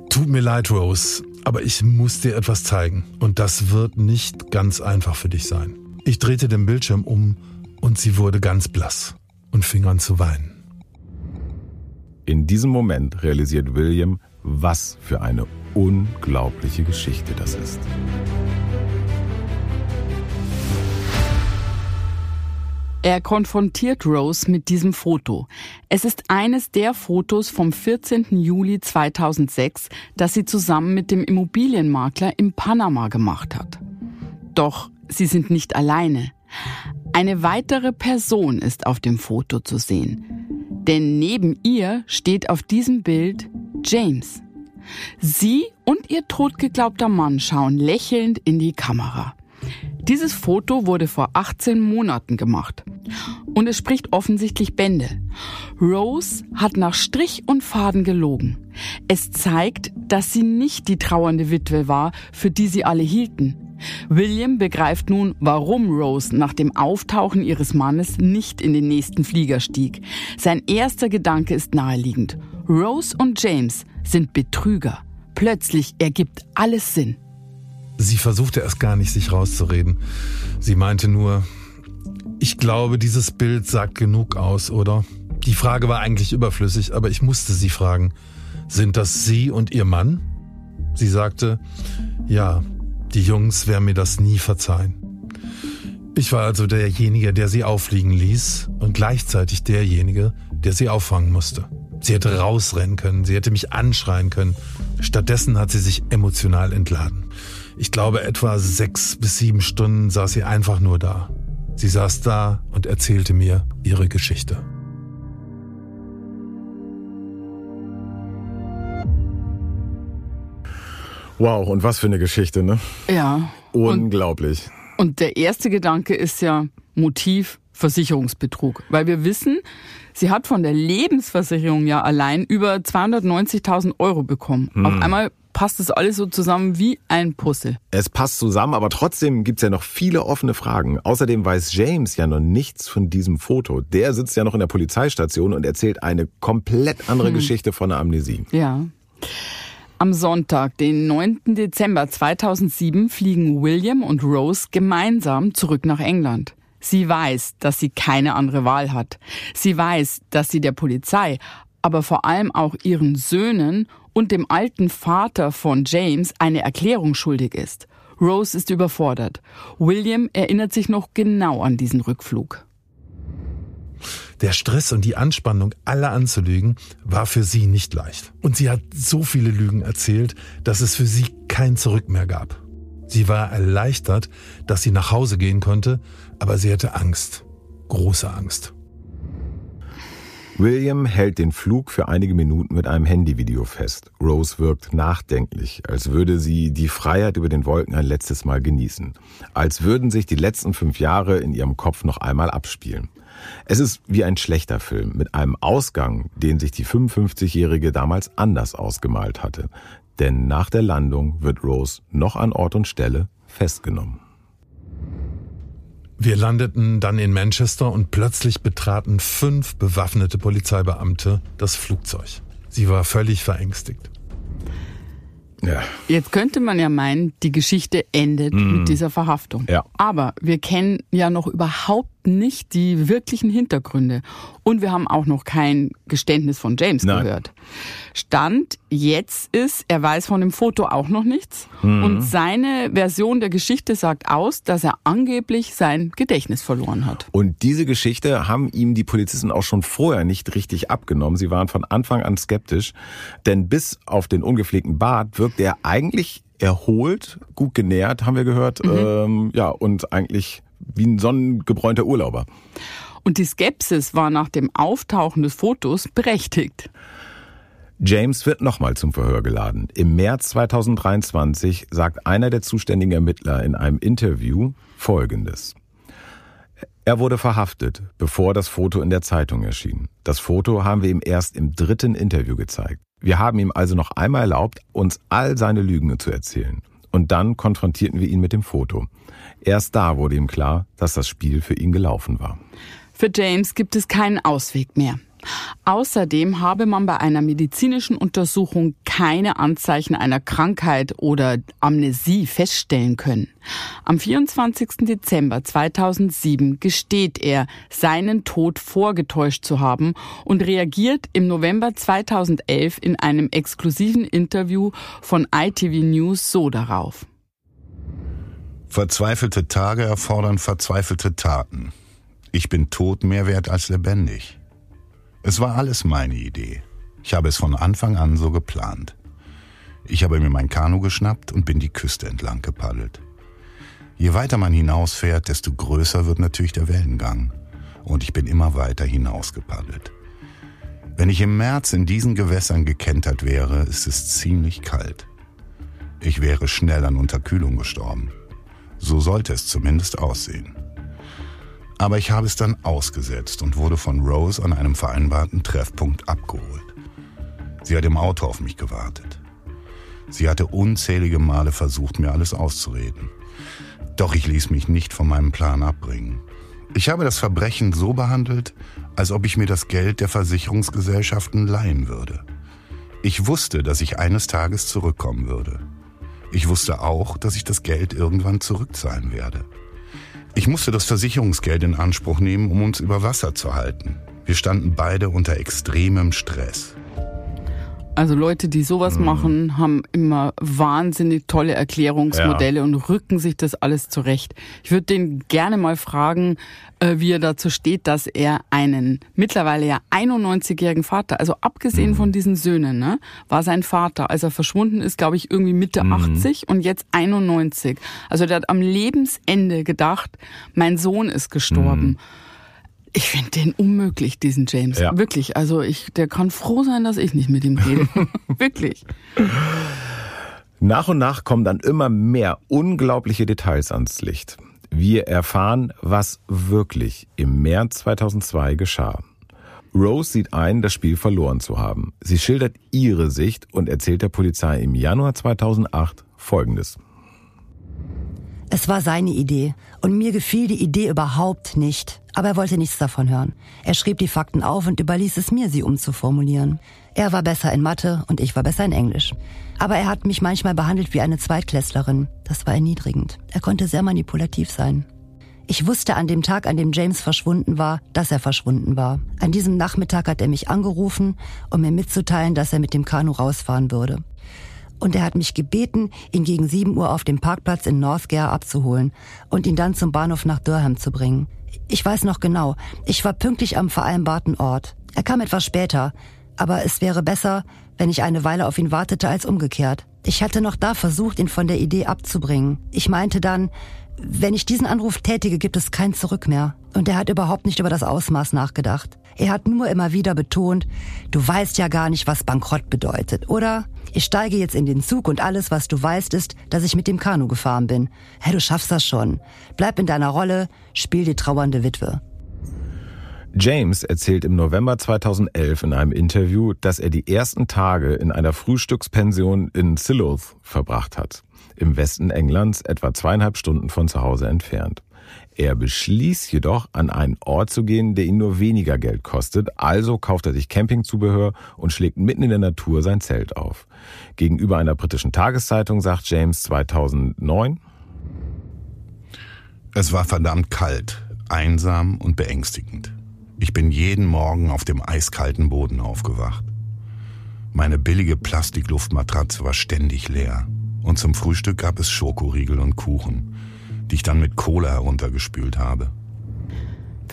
[SPEAKER 6] tut mir leid, Rose, aber ich muss dir etwas zeigen und das wird nicht ganz einfach für dich sein. Ich drehte den Bildschirm um und sie wurde ganz blass und fing an zu weinen.
[SPEAKER 2] In diesem Moment realisiert William, was für eine unglaubliche Geschichte das ist.
[SPEAKER 1] Er konfrontiert Rose mit diesem Foto. Es ist eines der Fotos vom 14. Juli 2006, das sie zusammen mit dem Immobilienmakler in Panama gemacht hat. Doch sie sind nicht alleine. Eine weitere Person ist auf dem Foto zu sehen. Denn neben ihr steht auf diesem Bild James. Sie und ihr totgeglaubter Mann schauen lächelnd in die Kamera. Dieses Foto wurde vor 18 Monaten gemacht. Und es spricht offensichtlich Bände. Rose hat nach Strich und Faden gelogen. Es zeigt, dass sie nicht die trauernde Witwe war, für die sie alle hielten. William begreift nun, warum Rose nach dem Auftauchen ihres Mannes nicht in den nächsten Flieger stieg. Sein erster Gedanke ist naheliegend. Rose und James sind Betrüger. Plötzlich ergibt alles Sinn.
[SPEAKER 6] Sie versuchte erst gar nicht, sich rauszureden. Sie meinte nur, ich glaube, dieses Bild sagt genug aus, oder? Die Frage war eigentlich überflüssig, aber ich musste sie fragen, sind das Sie und Ihr Mann? Sie sagte, ja, die Jungs werden mir das nie verzeihen. Ich war also derjenige, der sie auffliegen ließ und gleichzeitig derjenige, der sie auffangen musste. Sie hätte rausrennen können, sie hätte mich anschreien können. Stattdessen hat sie sich emotional entladen. Ich glaube, etwa sechs bis sieben Stunden saß sie einfach nur da. Sie saß da und erzählte mir ihre Geschichte.
[SPEAKER 2] Wow, und was für eine Geschichte, ne?
[SPEAKER 1] Ja.
[SPEAKER 2] Unglaublich.
[SPEAKER 1] Und, und der erste Gedanke ist ja Motiv Versicherungsbetrug. Weil wir wissen, sie hat von der Lebensversicherung ja allein über 290.000 Euro bekommen.
[SPEAKER 2] Hm.
[SPEAKER 1] Auf einmal passt das alles so zusammen wie ein Puzzle.
[SPEAKER 2] Es passt zusammen, aber trotzdem gibt's ja noch viele offene Fragen. Außerdem weiß James ja noch nichts von diesem Foto. Der sitzt ja noch in der Polizeistation und erzählt eine komplett andere
[SPEAKER 1] Hm.
[SPEAKER 2] Geschichte von der Amnesie.
[SPEAKER 1] Ja. Am Sonntag, den 9. Dezember 2007, fliegen William und Rose gemeinsam zurück nach England. Sie weiß, dass sie keine andere Wahl hat. Sie weiß, dass sie der Polizei, aber vor allem auch ihren Söhnen und dem alten Vater von James eine Erklärung schuldig ist. Rose ist überfordert. William erinnert sich noch genau an diesen Rückflug.
[SPEAKER 6] Der Stress und die Anspannung, alle anzulügen, war für sie nicht leicht. Und sie hat so viele Lügen erzählt, dass es für sie kein Zurück mehr gab. Sie war erleichtert, dass sie nach Hause gehen konnte, aber sie hatte Angst. Große Angst.
[SPEAKER 2] William hält den Flug für einige Minuten mit einem Handyvideo fest. Rose wirkt nachdenklich, als würde sie die Freiheit über den Wolken ein letztes Mal genießen. Als würden sich die letzten fünf Jahre in ihrem Kopf noch einmal abspielen. Es ist wie ein schlechter Film mit einem Ausgang, den sich die 55-Jährige damals anders ausgemalt hatte. Denn nach der Landung wird Rose noch an Ort und Stelle festgenommen.
[SPEAKER 6] Wir landeten dann in Manchester und plötzlich betraten fünf bewaffnete Polizeibeamte das Flugzeug. Sie war völlig verängstigt.
[SPEAKER 2] Ja.
[SPEAKER 1] Jetzt könnte man ja meinen, die Geschichte endet mit dieser Verhaftung.
[SPEAKER 2] Ja.
[SPEAKER 1] Aber wir kennen ja noch überhaupt nicht die wirklichen Hintergründe. Und wir haben auch noch kein Geständnis von James
[SPEAKER 2] Nein.
[SPEAKER 1] gehört. Stand jetzt ist, er weiß von dem Foto auch noch nichts. Und seine Version der Geschichte sagt aus, dass er angeblich sein Gedächtnis verloren hat.
[SPEAKER 2] Und diese Geschichte haben ihm die Polizisten auch schon vorher nicht richtig abgenommen. Sie waren von Anfang an skeptisch, denn bis auf den ungepflegten Bart wirkt er eigentlich erholt, gut genährt, haben wir gehört, ähm, ja, und eigentlich wie ein sonnengebräunter Urlauber.
[SPEAKER 1] Und die Skepsis war nach dem Auftauchen des Fotos berechtigt.
[SPEAKER 2] James wird nochmal zum Verhör geladen. Im März 2023 sagt einer der zuständigen Ermittler in einem Interview Folgendes. Er wurde verhaftet, bevor das Foto in der Zeitung erschien. Das Foto haben wir ihm erst im dritten Interview gezeigt. Wir haben ihm also noch einmal erlaubt, uns all seine Lügen zu erzählen. Und dann konfrontierten wir ihn mit dem Foto. Erst da wurde ihm klar, dass das Spiel für ihn gelaufen war.
[SPEAKER 1] Für James gibt es keinen Ausweg mehr. Außerdem habe man bei einer medizinischen Untersuchung keine Anzeichen einer Krankheit oder Amnesie feststellen können. Am 24. Dezember 2007 gesteht er, seinen Tod vorgetäuscht zu haben und reagiert im November 2011 in einem exklusiven Interview von ITV News so darauf.
[SPEAKER 5] Verzweifelte Tage erfordern verzweifelte Taten. Ich bin tot mehr wert als lebendig. Es war alles meine Idee. Ich habe es von Anfang an so geplant. Ich habe mir mein Kanu geschnappt und bin die Küste entlang gepaddelt. Je weiter man hinausfährt, desto größer wird natürlich der Wellengang. Und ich bin immer weiter hinausgepaddelt. Wenn ich im März in diesen Gewässern gekentert wäre, ist es ziemlich kalt. Ich wäre schnell an Unterkühlung gestorben. So sollte es zumindest aussehen. Aber ich habe es dann ausgesetzt und wurde von Rose an einem vereinbarten Treffpunkt abgeholt. Sie hat im Auto auf mich gewartet. Sie hatte unzählige Male versucht, mir alles auszureden. Doch ich ließ mich nicht von meinem Plan abbringen. Ich habe das Verbrechen so behandelt, als ob ich mir das Geld der Versicherungsgesellschaften leihen würde. Ich wusste, dass ich eines Tages zurückkommen würde. Ich wusste auch, dass ich das Geld irgendwann zurückzahlen werde. Ich musste das Versicherungsgeld in Anspruch nehmen, um uns über Wasser zu halten. Wir standen beide unter extremem Stress.
[SPEAKER 1] Also Leute, die sowas
[SPEAKER 2] Mhm.
[SPEAKER 1] machen, haben immer wahnsinnig tolle Erklärungsmodelle und rücken sich das alles zurecht. Ich würde den gerne mal fragen, äh, wie er dazu steht, dass er einen mittlerweile ja 91-jährigen Vater, also abgesehen
[SPEAKER 2] Mhm.
[SPEAKER 1] von diesen Söhnen, ne, war sein Vater, als er verschwunden ist, glaube ich, irgendwie Mitte
[SPEAKER 2] Mhm.
[SPEAKER 1] 80 und jetzt 91. Also der hat am Lebensende gedacht, mein Sohn ist gestorben. Ich finde den unmöglich, diesen James.
[SPEAKER 2] Ja.
[SPEAKER 1] Wirklich. Also ich, der kann froh sein, dass ich nicht mit ihm rede. Wirklich.
[SPEAKER 2] Nach und nach kommen dann immer mehr unglaubliche Details ans Licht. Wir erfahren, was wirklich im März 2002 geschah. Rose sieht ein, das Spiel verloren zu haben. Sie schildert ihre Sicht und erzählt der Polizei im Januar 2008 Folgendes.
[SPEAKER 3] Es war seine Idee und mir gefiel die Idee überhaupt nicht. Aber er wollte nichts davon hören. Er schrieb die Fakten auf und überließ es mir, sie umzuformulieren. Er war besser in Mathe und ich war besser in Englisch. Aber er hat mich manchmal behandelt wie eine Zweitklässlerin. Das war erniedrigend. Er konnte sehr manipulativ sein. Ich wusste an dem Tag, an dem James verschwunden war, dass er verschwunden war. An diesem Nachmittag hat er mich angerufen, um mir mitzuteilen, dass er mit dem Kanu rausfahren würde. Und er hat mich gebeten, ihn gegen 7 Uhr auf dem Parkplatz in Northgare abzuholen und ihn dann zum Bahnhof nach Durham zu bringen. Ich weiß noch genau, ich war pünktlich am vereinbarten Ort. Er kam etwas später, aber es wäre besser, wenn ich eine Weile auf ihn wartete als umgekehrt. Ich hatte noch da versucht, ihn von der Idee abzubringen. Ich meinte dann, wenn ich diesen Anruf tätige, gibt es kein Zurück mehr. Und er hat überhaupt nicht über das Ausmaß nachgedacht. Er hat nur immer wieder betont, du weißt ja gar nicht, was Bankrott bedeutet, oder? Ich steige jetzt in den Zug und alles, was du weißt, ist, dass ich mit dem Kanu gefahren bin. Hä, du schaffst das schon. Bleib in deiner Rolle, spiel die trauernde Witwe.
[SPEAKER 2] James erzählt im November 2011 in einem Interview, dass er die ersten Tage in einer Frühstückspension in Silloth verbracht hat, im Westen Englands, etwa zweieinhalb Stunden von zu Hause entfernt. Er beschließt jedoch, an einen Ort zu gehen, der ihn nur weniger Geld kostet, also kauft er sich Campingzubehör und schlägt mitten in der Natur sein Zelt auf. Gegenüber einer britischen Tageszeitung sagt James 2009,
[SPEAKER 5] Es war verdammt kalt, einsam und beängstigend. Ich bin jeden Morgen auf dem eiskalten Boden aufgewacht. Meine billige Plastikluftmatratze war ständig leer. Und zum Frühstück gab es Schokoriegel und Kuchen, die ich dann mit Cola heruntergespült habe.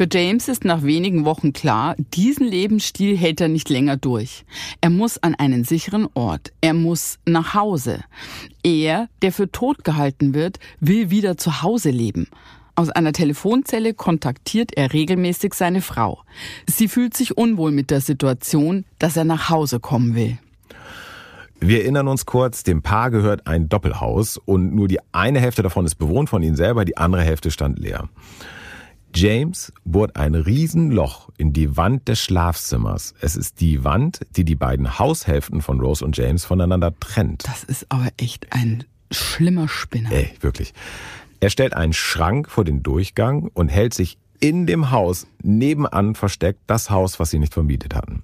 [SPEAKER 1] Für James ist nach wenigen Wochen klar, diesen Lebensstil hält er nicht länger durch. Er muss an einen sicheren Ort. Er muss nach Hause. Er, der für tot gehalten wird, will wieder zu Hause leben. Aus einer Telefonzelle kontaktiert er regelmäßig seine Frau. Sie fühlt sich unwohl mit der Situation, dass er nach Hause kommen will.
[SPEAKER 2] Wir erinnern uns kurz, dem Paar gehört ein Doppelhaus und nur die eine Hälfte davon ist bewohnt von ihnen selber, die andere Hälfte stand leer. James bohrt ein Riesenloch in die Wand des Schlafzimmers. Es ist die Wand, die die beiden Haushälften von Rose und James voneinander trennt.
[SPEAKER 1] Das ist aber echt ein schlimmer Spinner.
[SPEAKER 2] Ey, wirklich. Er stellt einen Schrank vor den Durchgang und hält sich in dem Haus nebenan versteckt das Haus, was sie nicht vermietet hatten.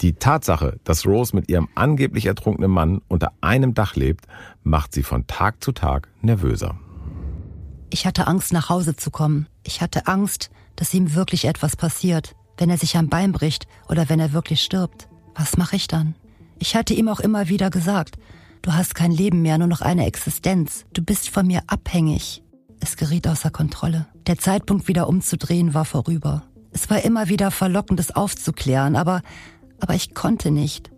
[SPEAKER 2] Die Tatsache, dass Rose mit ihrem angeblich ertrunkenen Mann unter einem Dach lebt, macht sie von Tag zu Tag nervöser.
[SPEAKER 3] Ich hatte Angst, nach Hause zu kommen. Ich hatte Angst, dass ihm wirklich etwas passiert, wenn er sich am Bein bricht oder wenn er wirklich stirbt. Was mache ich dann? Ich hatte ihm auch immer wieder gesagt, du hast kein Leben mehr, nur noch eine Existenz. Du bist von mir abhängig. Es geriet außer Kontrolle. Der Zeitpunkt, wieder umzudrehen, war vorüber. Es war immer wieder verlockend, es aufzuklären, aber, aber ich konnte nicht.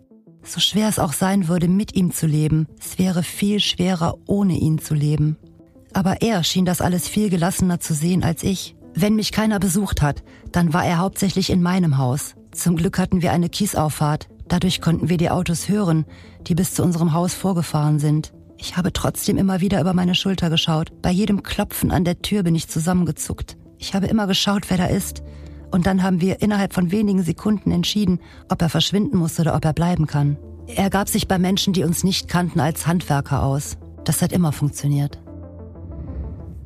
[SPEAKER 3] So schwer es auch sein würde, mit ihm zu leben, es wäre viel schwerer, ohne ihn zu leben. Aber er schien das alles viel gelassener zu sehen als ich. Wenn mich keiner besucht hat, dann war er hauptsächlich in meinem Haus. Zum Glück hatten wir eine Kiesauffahrt. Dadurch konnten wir die Autos hören, die bis zu unserem Haus vorgefahren sind. Ich habe trotzdem immer wieder über meine Schulter geschaut. Bei jedem Klopfen an der Tür bin ich zusammengezuckt. Ich habe immer geschaut, wer da ist. Und dann haben wir innerhalb von wenigen Sekunden entschieden, ob er verschwinden muss oder ob er bleiben kann. Er gab sich bei Menschen, die uns nicht kannten, als Handwerker aus. Das hat immer funktioniert.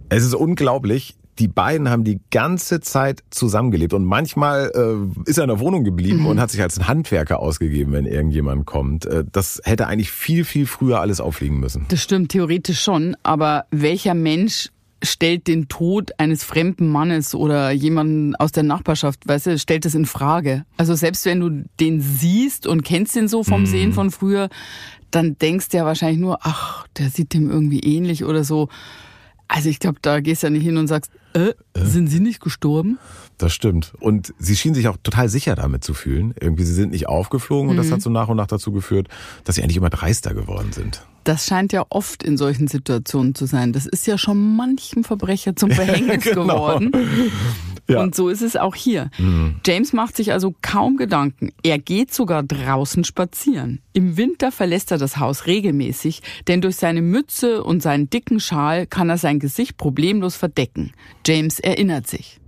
[SPEAKER 2] Es ist unglaublich. Die beiden haben die ganze Zeit zusammengelebt und manchmal äh, ist er in der Wohnung geblieben
[SPEAKER 1] Mhm.
[SPEAKER 2] und hat sich als ein Handwerker ausgegeben, wenn irgendjemand kommt. Äh, das hätte eigentlich viel, viel früher alles auffliegen müssen.
[SPEAKER 1] Das stimmt theoretisch schon, aber welcher Mensch stellt den Tod eines fremden Mannes oder jemanden aus der Nachbarschaft, weißt du, stellt das in Frage. Also selbst wenn du den siehst und kennst den so vom Sehen von früher, dann denkst du ja wahrscheinlich nur, ach, der sieht dem irgendwie ähnlich oder so. Also ich glaube, da gehst du ja nicht hin und sagst, äh, sind sie nicht gestorben?
[SPEAKER 2] Das stimmt. Und sie schien sich auch total sicher damit zu fühlen. Irgendwie, sie sind nicht aufgeflogen und das hat so nach und nach dazu geführt, dass sie eigentlich immer dreister geworden sind.
[SPEAKER 1] Das scheint ja oft in solchen Situationen zu sein. Das ist ja schon manchem Verbrecher zum Verhängnis
[SPEAKER 2] Genau.
[SPEAKER 1] geworden.
[SPEAKER 2] Ja.
[SPEAKER 1] Und so ist es auch hier. James macht sich also kaum Gedanken. Er geht sogar draußen spazieren. Im Winter verlässt er das Haus regelmäßig, denn durch seine Mütze und seinen dicken Schal kann er sein Gesicht problemlos verdecken. James erinnert sich.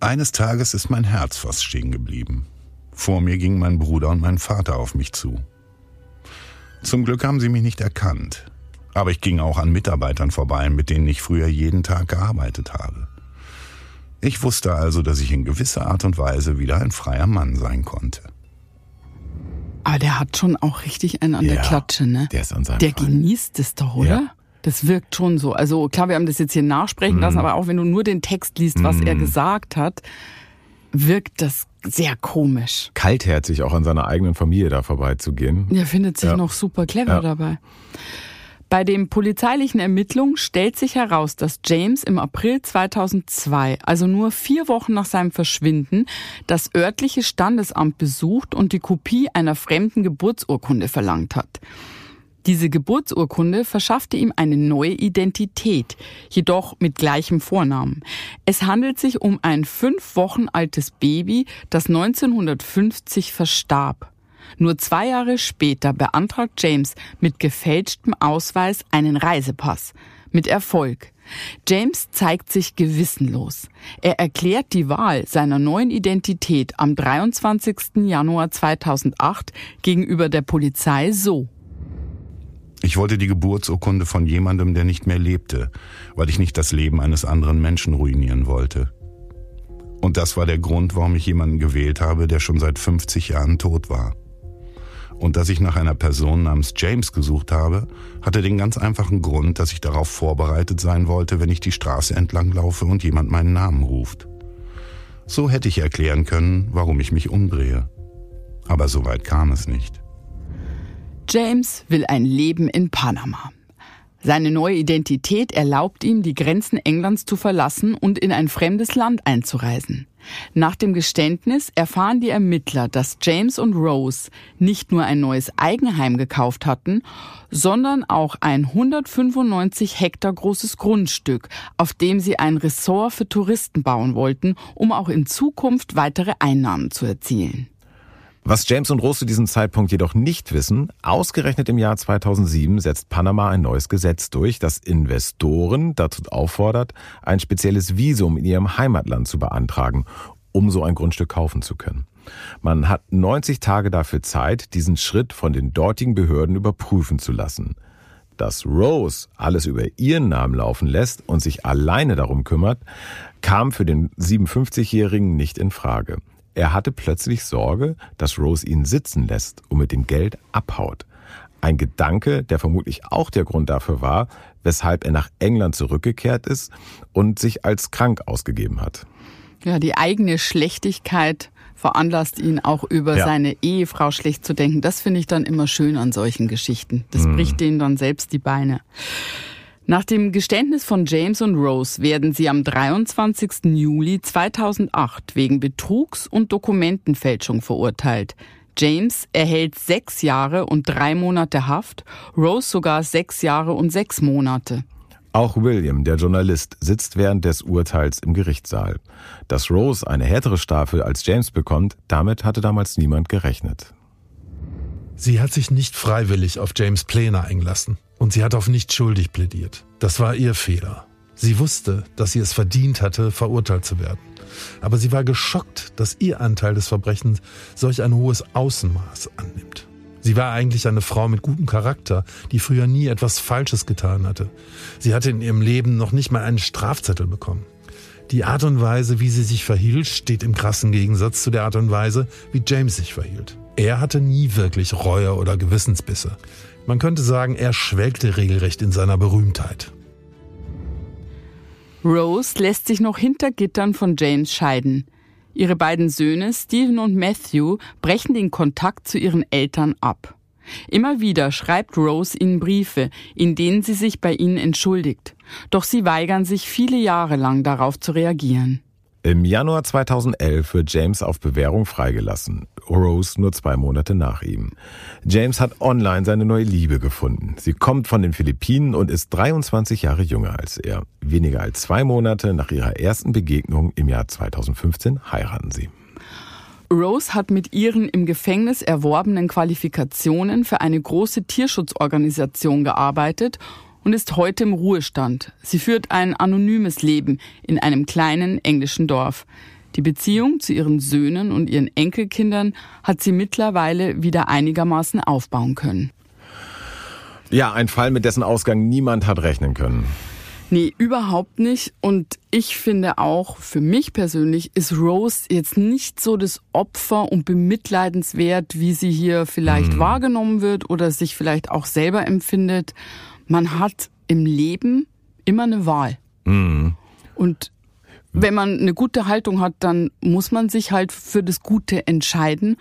[SPEAKER 5] Eines Tages ist mein Herz fast stehen geblieben. Vor mir gingen mein Bruder und mein Vater auf mich zu. Zum Glück haben sie mich nicht erkannt. Aber ich ging auch an Mitarbeitern vorbei, mit denen ich früher jeden Tag gearbeitet habe. Ich wusste also, dass ich in gewisser Art und Weise wieder ein freier Mann sein konnte.
[SPEAKER 1] Aber der hat schon auch richtig einen an der
[SPEAKER 2] Ja,
[SPEAKER 1] Klatsche, ne?
[SPEAKER 2] der ist an seinem
[SPEAKER 1] Der
[SPEAKER 2] Freien.
[SPEAKER 1] genießt es doch, oder?
[SPEAKER 2] Ja.
[SPEAKER 1] Das wirkt schon so. Also klar, wir haben das jetzt hier nachsprechen
[SPEAKER 2] Mhm.
[SPEAKER 1] lassen, aber auch wenn du nur den Text liest, was er gesagt hat, wirkt das sehr komisch.
[SPEAKER 2] Kaltherzig auch an seiner eigenen Familie da vorbeizugehen.
[SPEAKER 1] Er findet sich
[SPEAKER 2] Ja.
[SPEAKER 1] noch super clever
[SPEAKER 2] Ja.
[SPEAKER 1] dabei. Bei den polizeilichen Ermittlungen stellt sich heraus, dass James im April 2002, also nur vier Wochen nach seinem Verschwinden, das örtliche Standesamt besucht und die Kopie einer fremden Geburtsurkunde verlangt hat. Diese Geburtsurkunde verschaffte ihm eine neue Identität, jedoch mit gleichem Vornamen. Es handelt sich um ein fünf Wochen altes Baby, das 1950 verstarb. Nur zwei Jahre später beantragt James mit gefälschtem Ausweis einen Reisepass. Mit Erfolg. James zeigt sich gewissenlos. Er erklärt die Wahl seiner neuen Identität am 23. Januar 2008 gegenüber der Polizei so.
[SPEAKER 5] Ich wollte die Geburtsurkunde von jemandem, der nicht mehr lebte, weil ich nicht das Leben eines anderen Menschen ruinieren wollte. Und das war der Grund, warum ich jemanden gewählt habe, der schon seit 50 Jahren tot war. Und dass ich nach einer Person namens James gesucht habe, hatte den ganz einfachen Grund, dass ich darauf vorbereitet sein wollte, wenn ich die Straße entlang laufe und jemand meinen Namen ruft. So hätte ich erklären können, warum ich mich umdrehe. Aber so weit kam es nicht.
[SPEAKER 1] James will ein Leben in Panama. Seine neue Identität erlaubt ihm, die Grenzen Englands zu verlassen und in ein fremdes Land einzureisen. Nach dem Geständnis erfahren die Ermittler, dass James und Rose nicht nur ein neues Eigenheim gekauft hatten, sondern auch ein 195 Hektar großes Grundstück, auf dem sie ein Ressort für Touristen bauen wollten, um auch in Zukunft weitere Einnahmen zu erzielen.
[SPEAKER 2] Was James und Rose zu diesem Zeitpunkt jedoch nicht wissen, ausgerechnet im Jahr 2007 setzt Panama ein neues Gesetz durch, das Investoren dazu auffordert, ein spezielles Visum in ihrem Heimatland zu beantragen, um so ein Grundstück kaufen zu können. Man hat 90 Tage dafür Zeit, diesen Schritt von den dortigen Behörden überprüfen zu lassen. Dass Rose alles über ihren Namen laufen lässt und sich alleine darum kümmert, kam für den 57-Jährigen nicht in Frage. Er hatte plötzlich Sorge, dass Rose ihn sitzen lässt und mit dem Geld abhaut. Ein Gedanke, der vermutlich auch der Grund dafür war, weshalb er nach England zurückgekehrt ist und sich als krank ausgegeben hat.
[SPEAKER 1] Ja, die eigene Schlechtigkeit veranlasst ihn auch über
[SPEAKER 2] Ja.
[SPEAKER 1] seine Ehefrau schlecht zu denken. Das finde ich dann immer schön an solchen Geschichten. Das bricht denen dann selbst die Beine. Nach dem Geständnis von James und Rose werden sie am 23. Juli 2008 wegen Betrugs und Dokumentenfälschung verurteilt. James erhält sechs Jahre und drei Monate Haft, Rose sogar sechs Jahre und sechs Monate.
[SPEAKER 2] Auch William, der Journalist, sitzt während des Urteils im Gerichtssaal. Dass Rose eine härtere Staffel als James bekommt, damit hatte damals niemand gerechnet.
[SPEAKER 6] Sie hat sich nicht freiwillig auf James Pläne eingelassen und sie hat auf nicht schuldig plädiert. Das war ihr Fehler. Sie wusste, dass sie es verdient hatte, verurteilt zu werden. Aber sie war geschockt, dass ihr Anteil des Verbrechens solch ein hohes Außenmaß annimmt. Sie war eigentlich eine Frau mit gutem Charakter, die früher nie etwas Falsches getan hatte. Sie hatte in ihrem Leben noch nicht mal einen Strafzettel bekommen. Die Art und Weise, wie sie sich verhielt, steht im krassen Gegensatz zu der Art und Weise, wie James sich verhielt. Er hatte nie wirklich Reue oder Gewissensbisse. Man könnte sagen, er schwelgte regelrecht in seiner Berühmtheit.
[SPEAKER 1] Rose lässt sich noch hinter Gittern von James scheiden. Ihre beiden Söhne, Stephen und Matthew, brechen den Kontakt zu ihren Eltern ab. Immer wieder schreibt Rose ihnen Briefe, in denen sie sich bei ihnen entschuldigt. Doch sie weigern sich viele Jahre lang darauf zu reagieren.
[SPEAKER 2] Im Januar 2011 wird James auf Bewährung freigelassen. Rose nur zwei Monate nach ihm. James hat online seine neue Liebe gefunden. Sie kommt von den Philippinen und ist 23 Jahre jünger als er. Weniger als zwei Monate nach ihrer ersten Begegnung im Jahr 2015 heiraten sie.
[SPEAKER 1] Rose hat mit ihren im Gefängnis erworbenen Qualifikationen für eine große Tierschutzorganisation gearbeitet und ist heute im Ruhestand. Sie führt ein anonymes Leben in einem kleinen englischen Dorf. Die Beziehung zu ihren Söhnen und ihren Enkelkindern hat sie mittlerweile wieder einigermaßen aufbauen können.
[SPEAKER 2] Ja, ein Fall, mit dessen Ausgang niemand hat rechnen können.
[SPEAKER 1] Nee, überhaupt nicht. Und ich finde auch, für mich persönlich ist Rose jetzt nicht so das Opfer und bemitleidenswert, wie sie hier vielleicht mhm. wahrgenommen wird oder sich vielleicht auch selber empfindet. Man hat im Leben immer eine Wahl. Mhm. Und wenn man eine gute Haltung hat, dann muss man sich halt für das Gute entscheiden.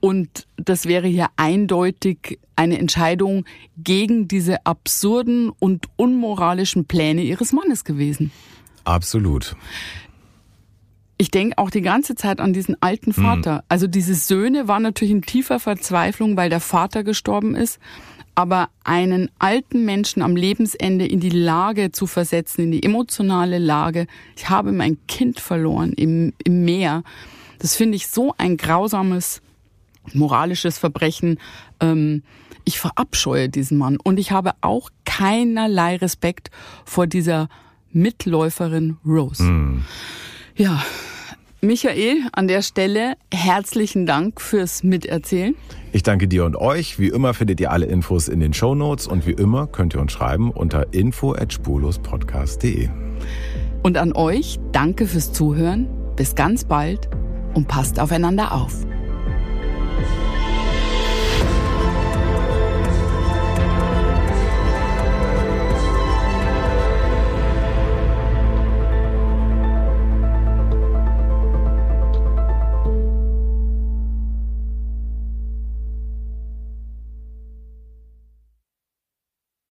[SPEAKER 1] Und das wäre hier eindeutig eine Entscheidung gegen diese absurden und unmoralischen Pläne ihres Mannes gewesen.
[SPEAKER 2] Absolut.
[SPEAKER 1] Ich denke auch die ganze Zeit an diesen alten Vater. Mhm. Also diese Söhne waren natürlich in tiefer Verzweiflung, weil der Vater gestorben ist aber einen alten Menschen am Lebensende in die Lage zu versetzen, in die emotionale Lage, ich habe mein Kind verloren im, im Meer, das finde ich so ein grausames moralisches Verbrechen. Ähm, ich verabscheue diesen Mann und ich habe auch keinerlei Respekt vor dieser Mitläuferin Rose. Mm. Ja, Michael, an der Stelle herzlichen Dank fürs Miterzählen.
[SPEAKER 2] Ich danke dir und euch. Wie immer findet ihr alle Infos in den Show Notes und wie immer könnt ihr uns schreiben unter info@spurlospodcast.de.
[SPEAKER 1] Und an euch danke fürs Zuhören. Bis ganz bald und passt aufeinander auf.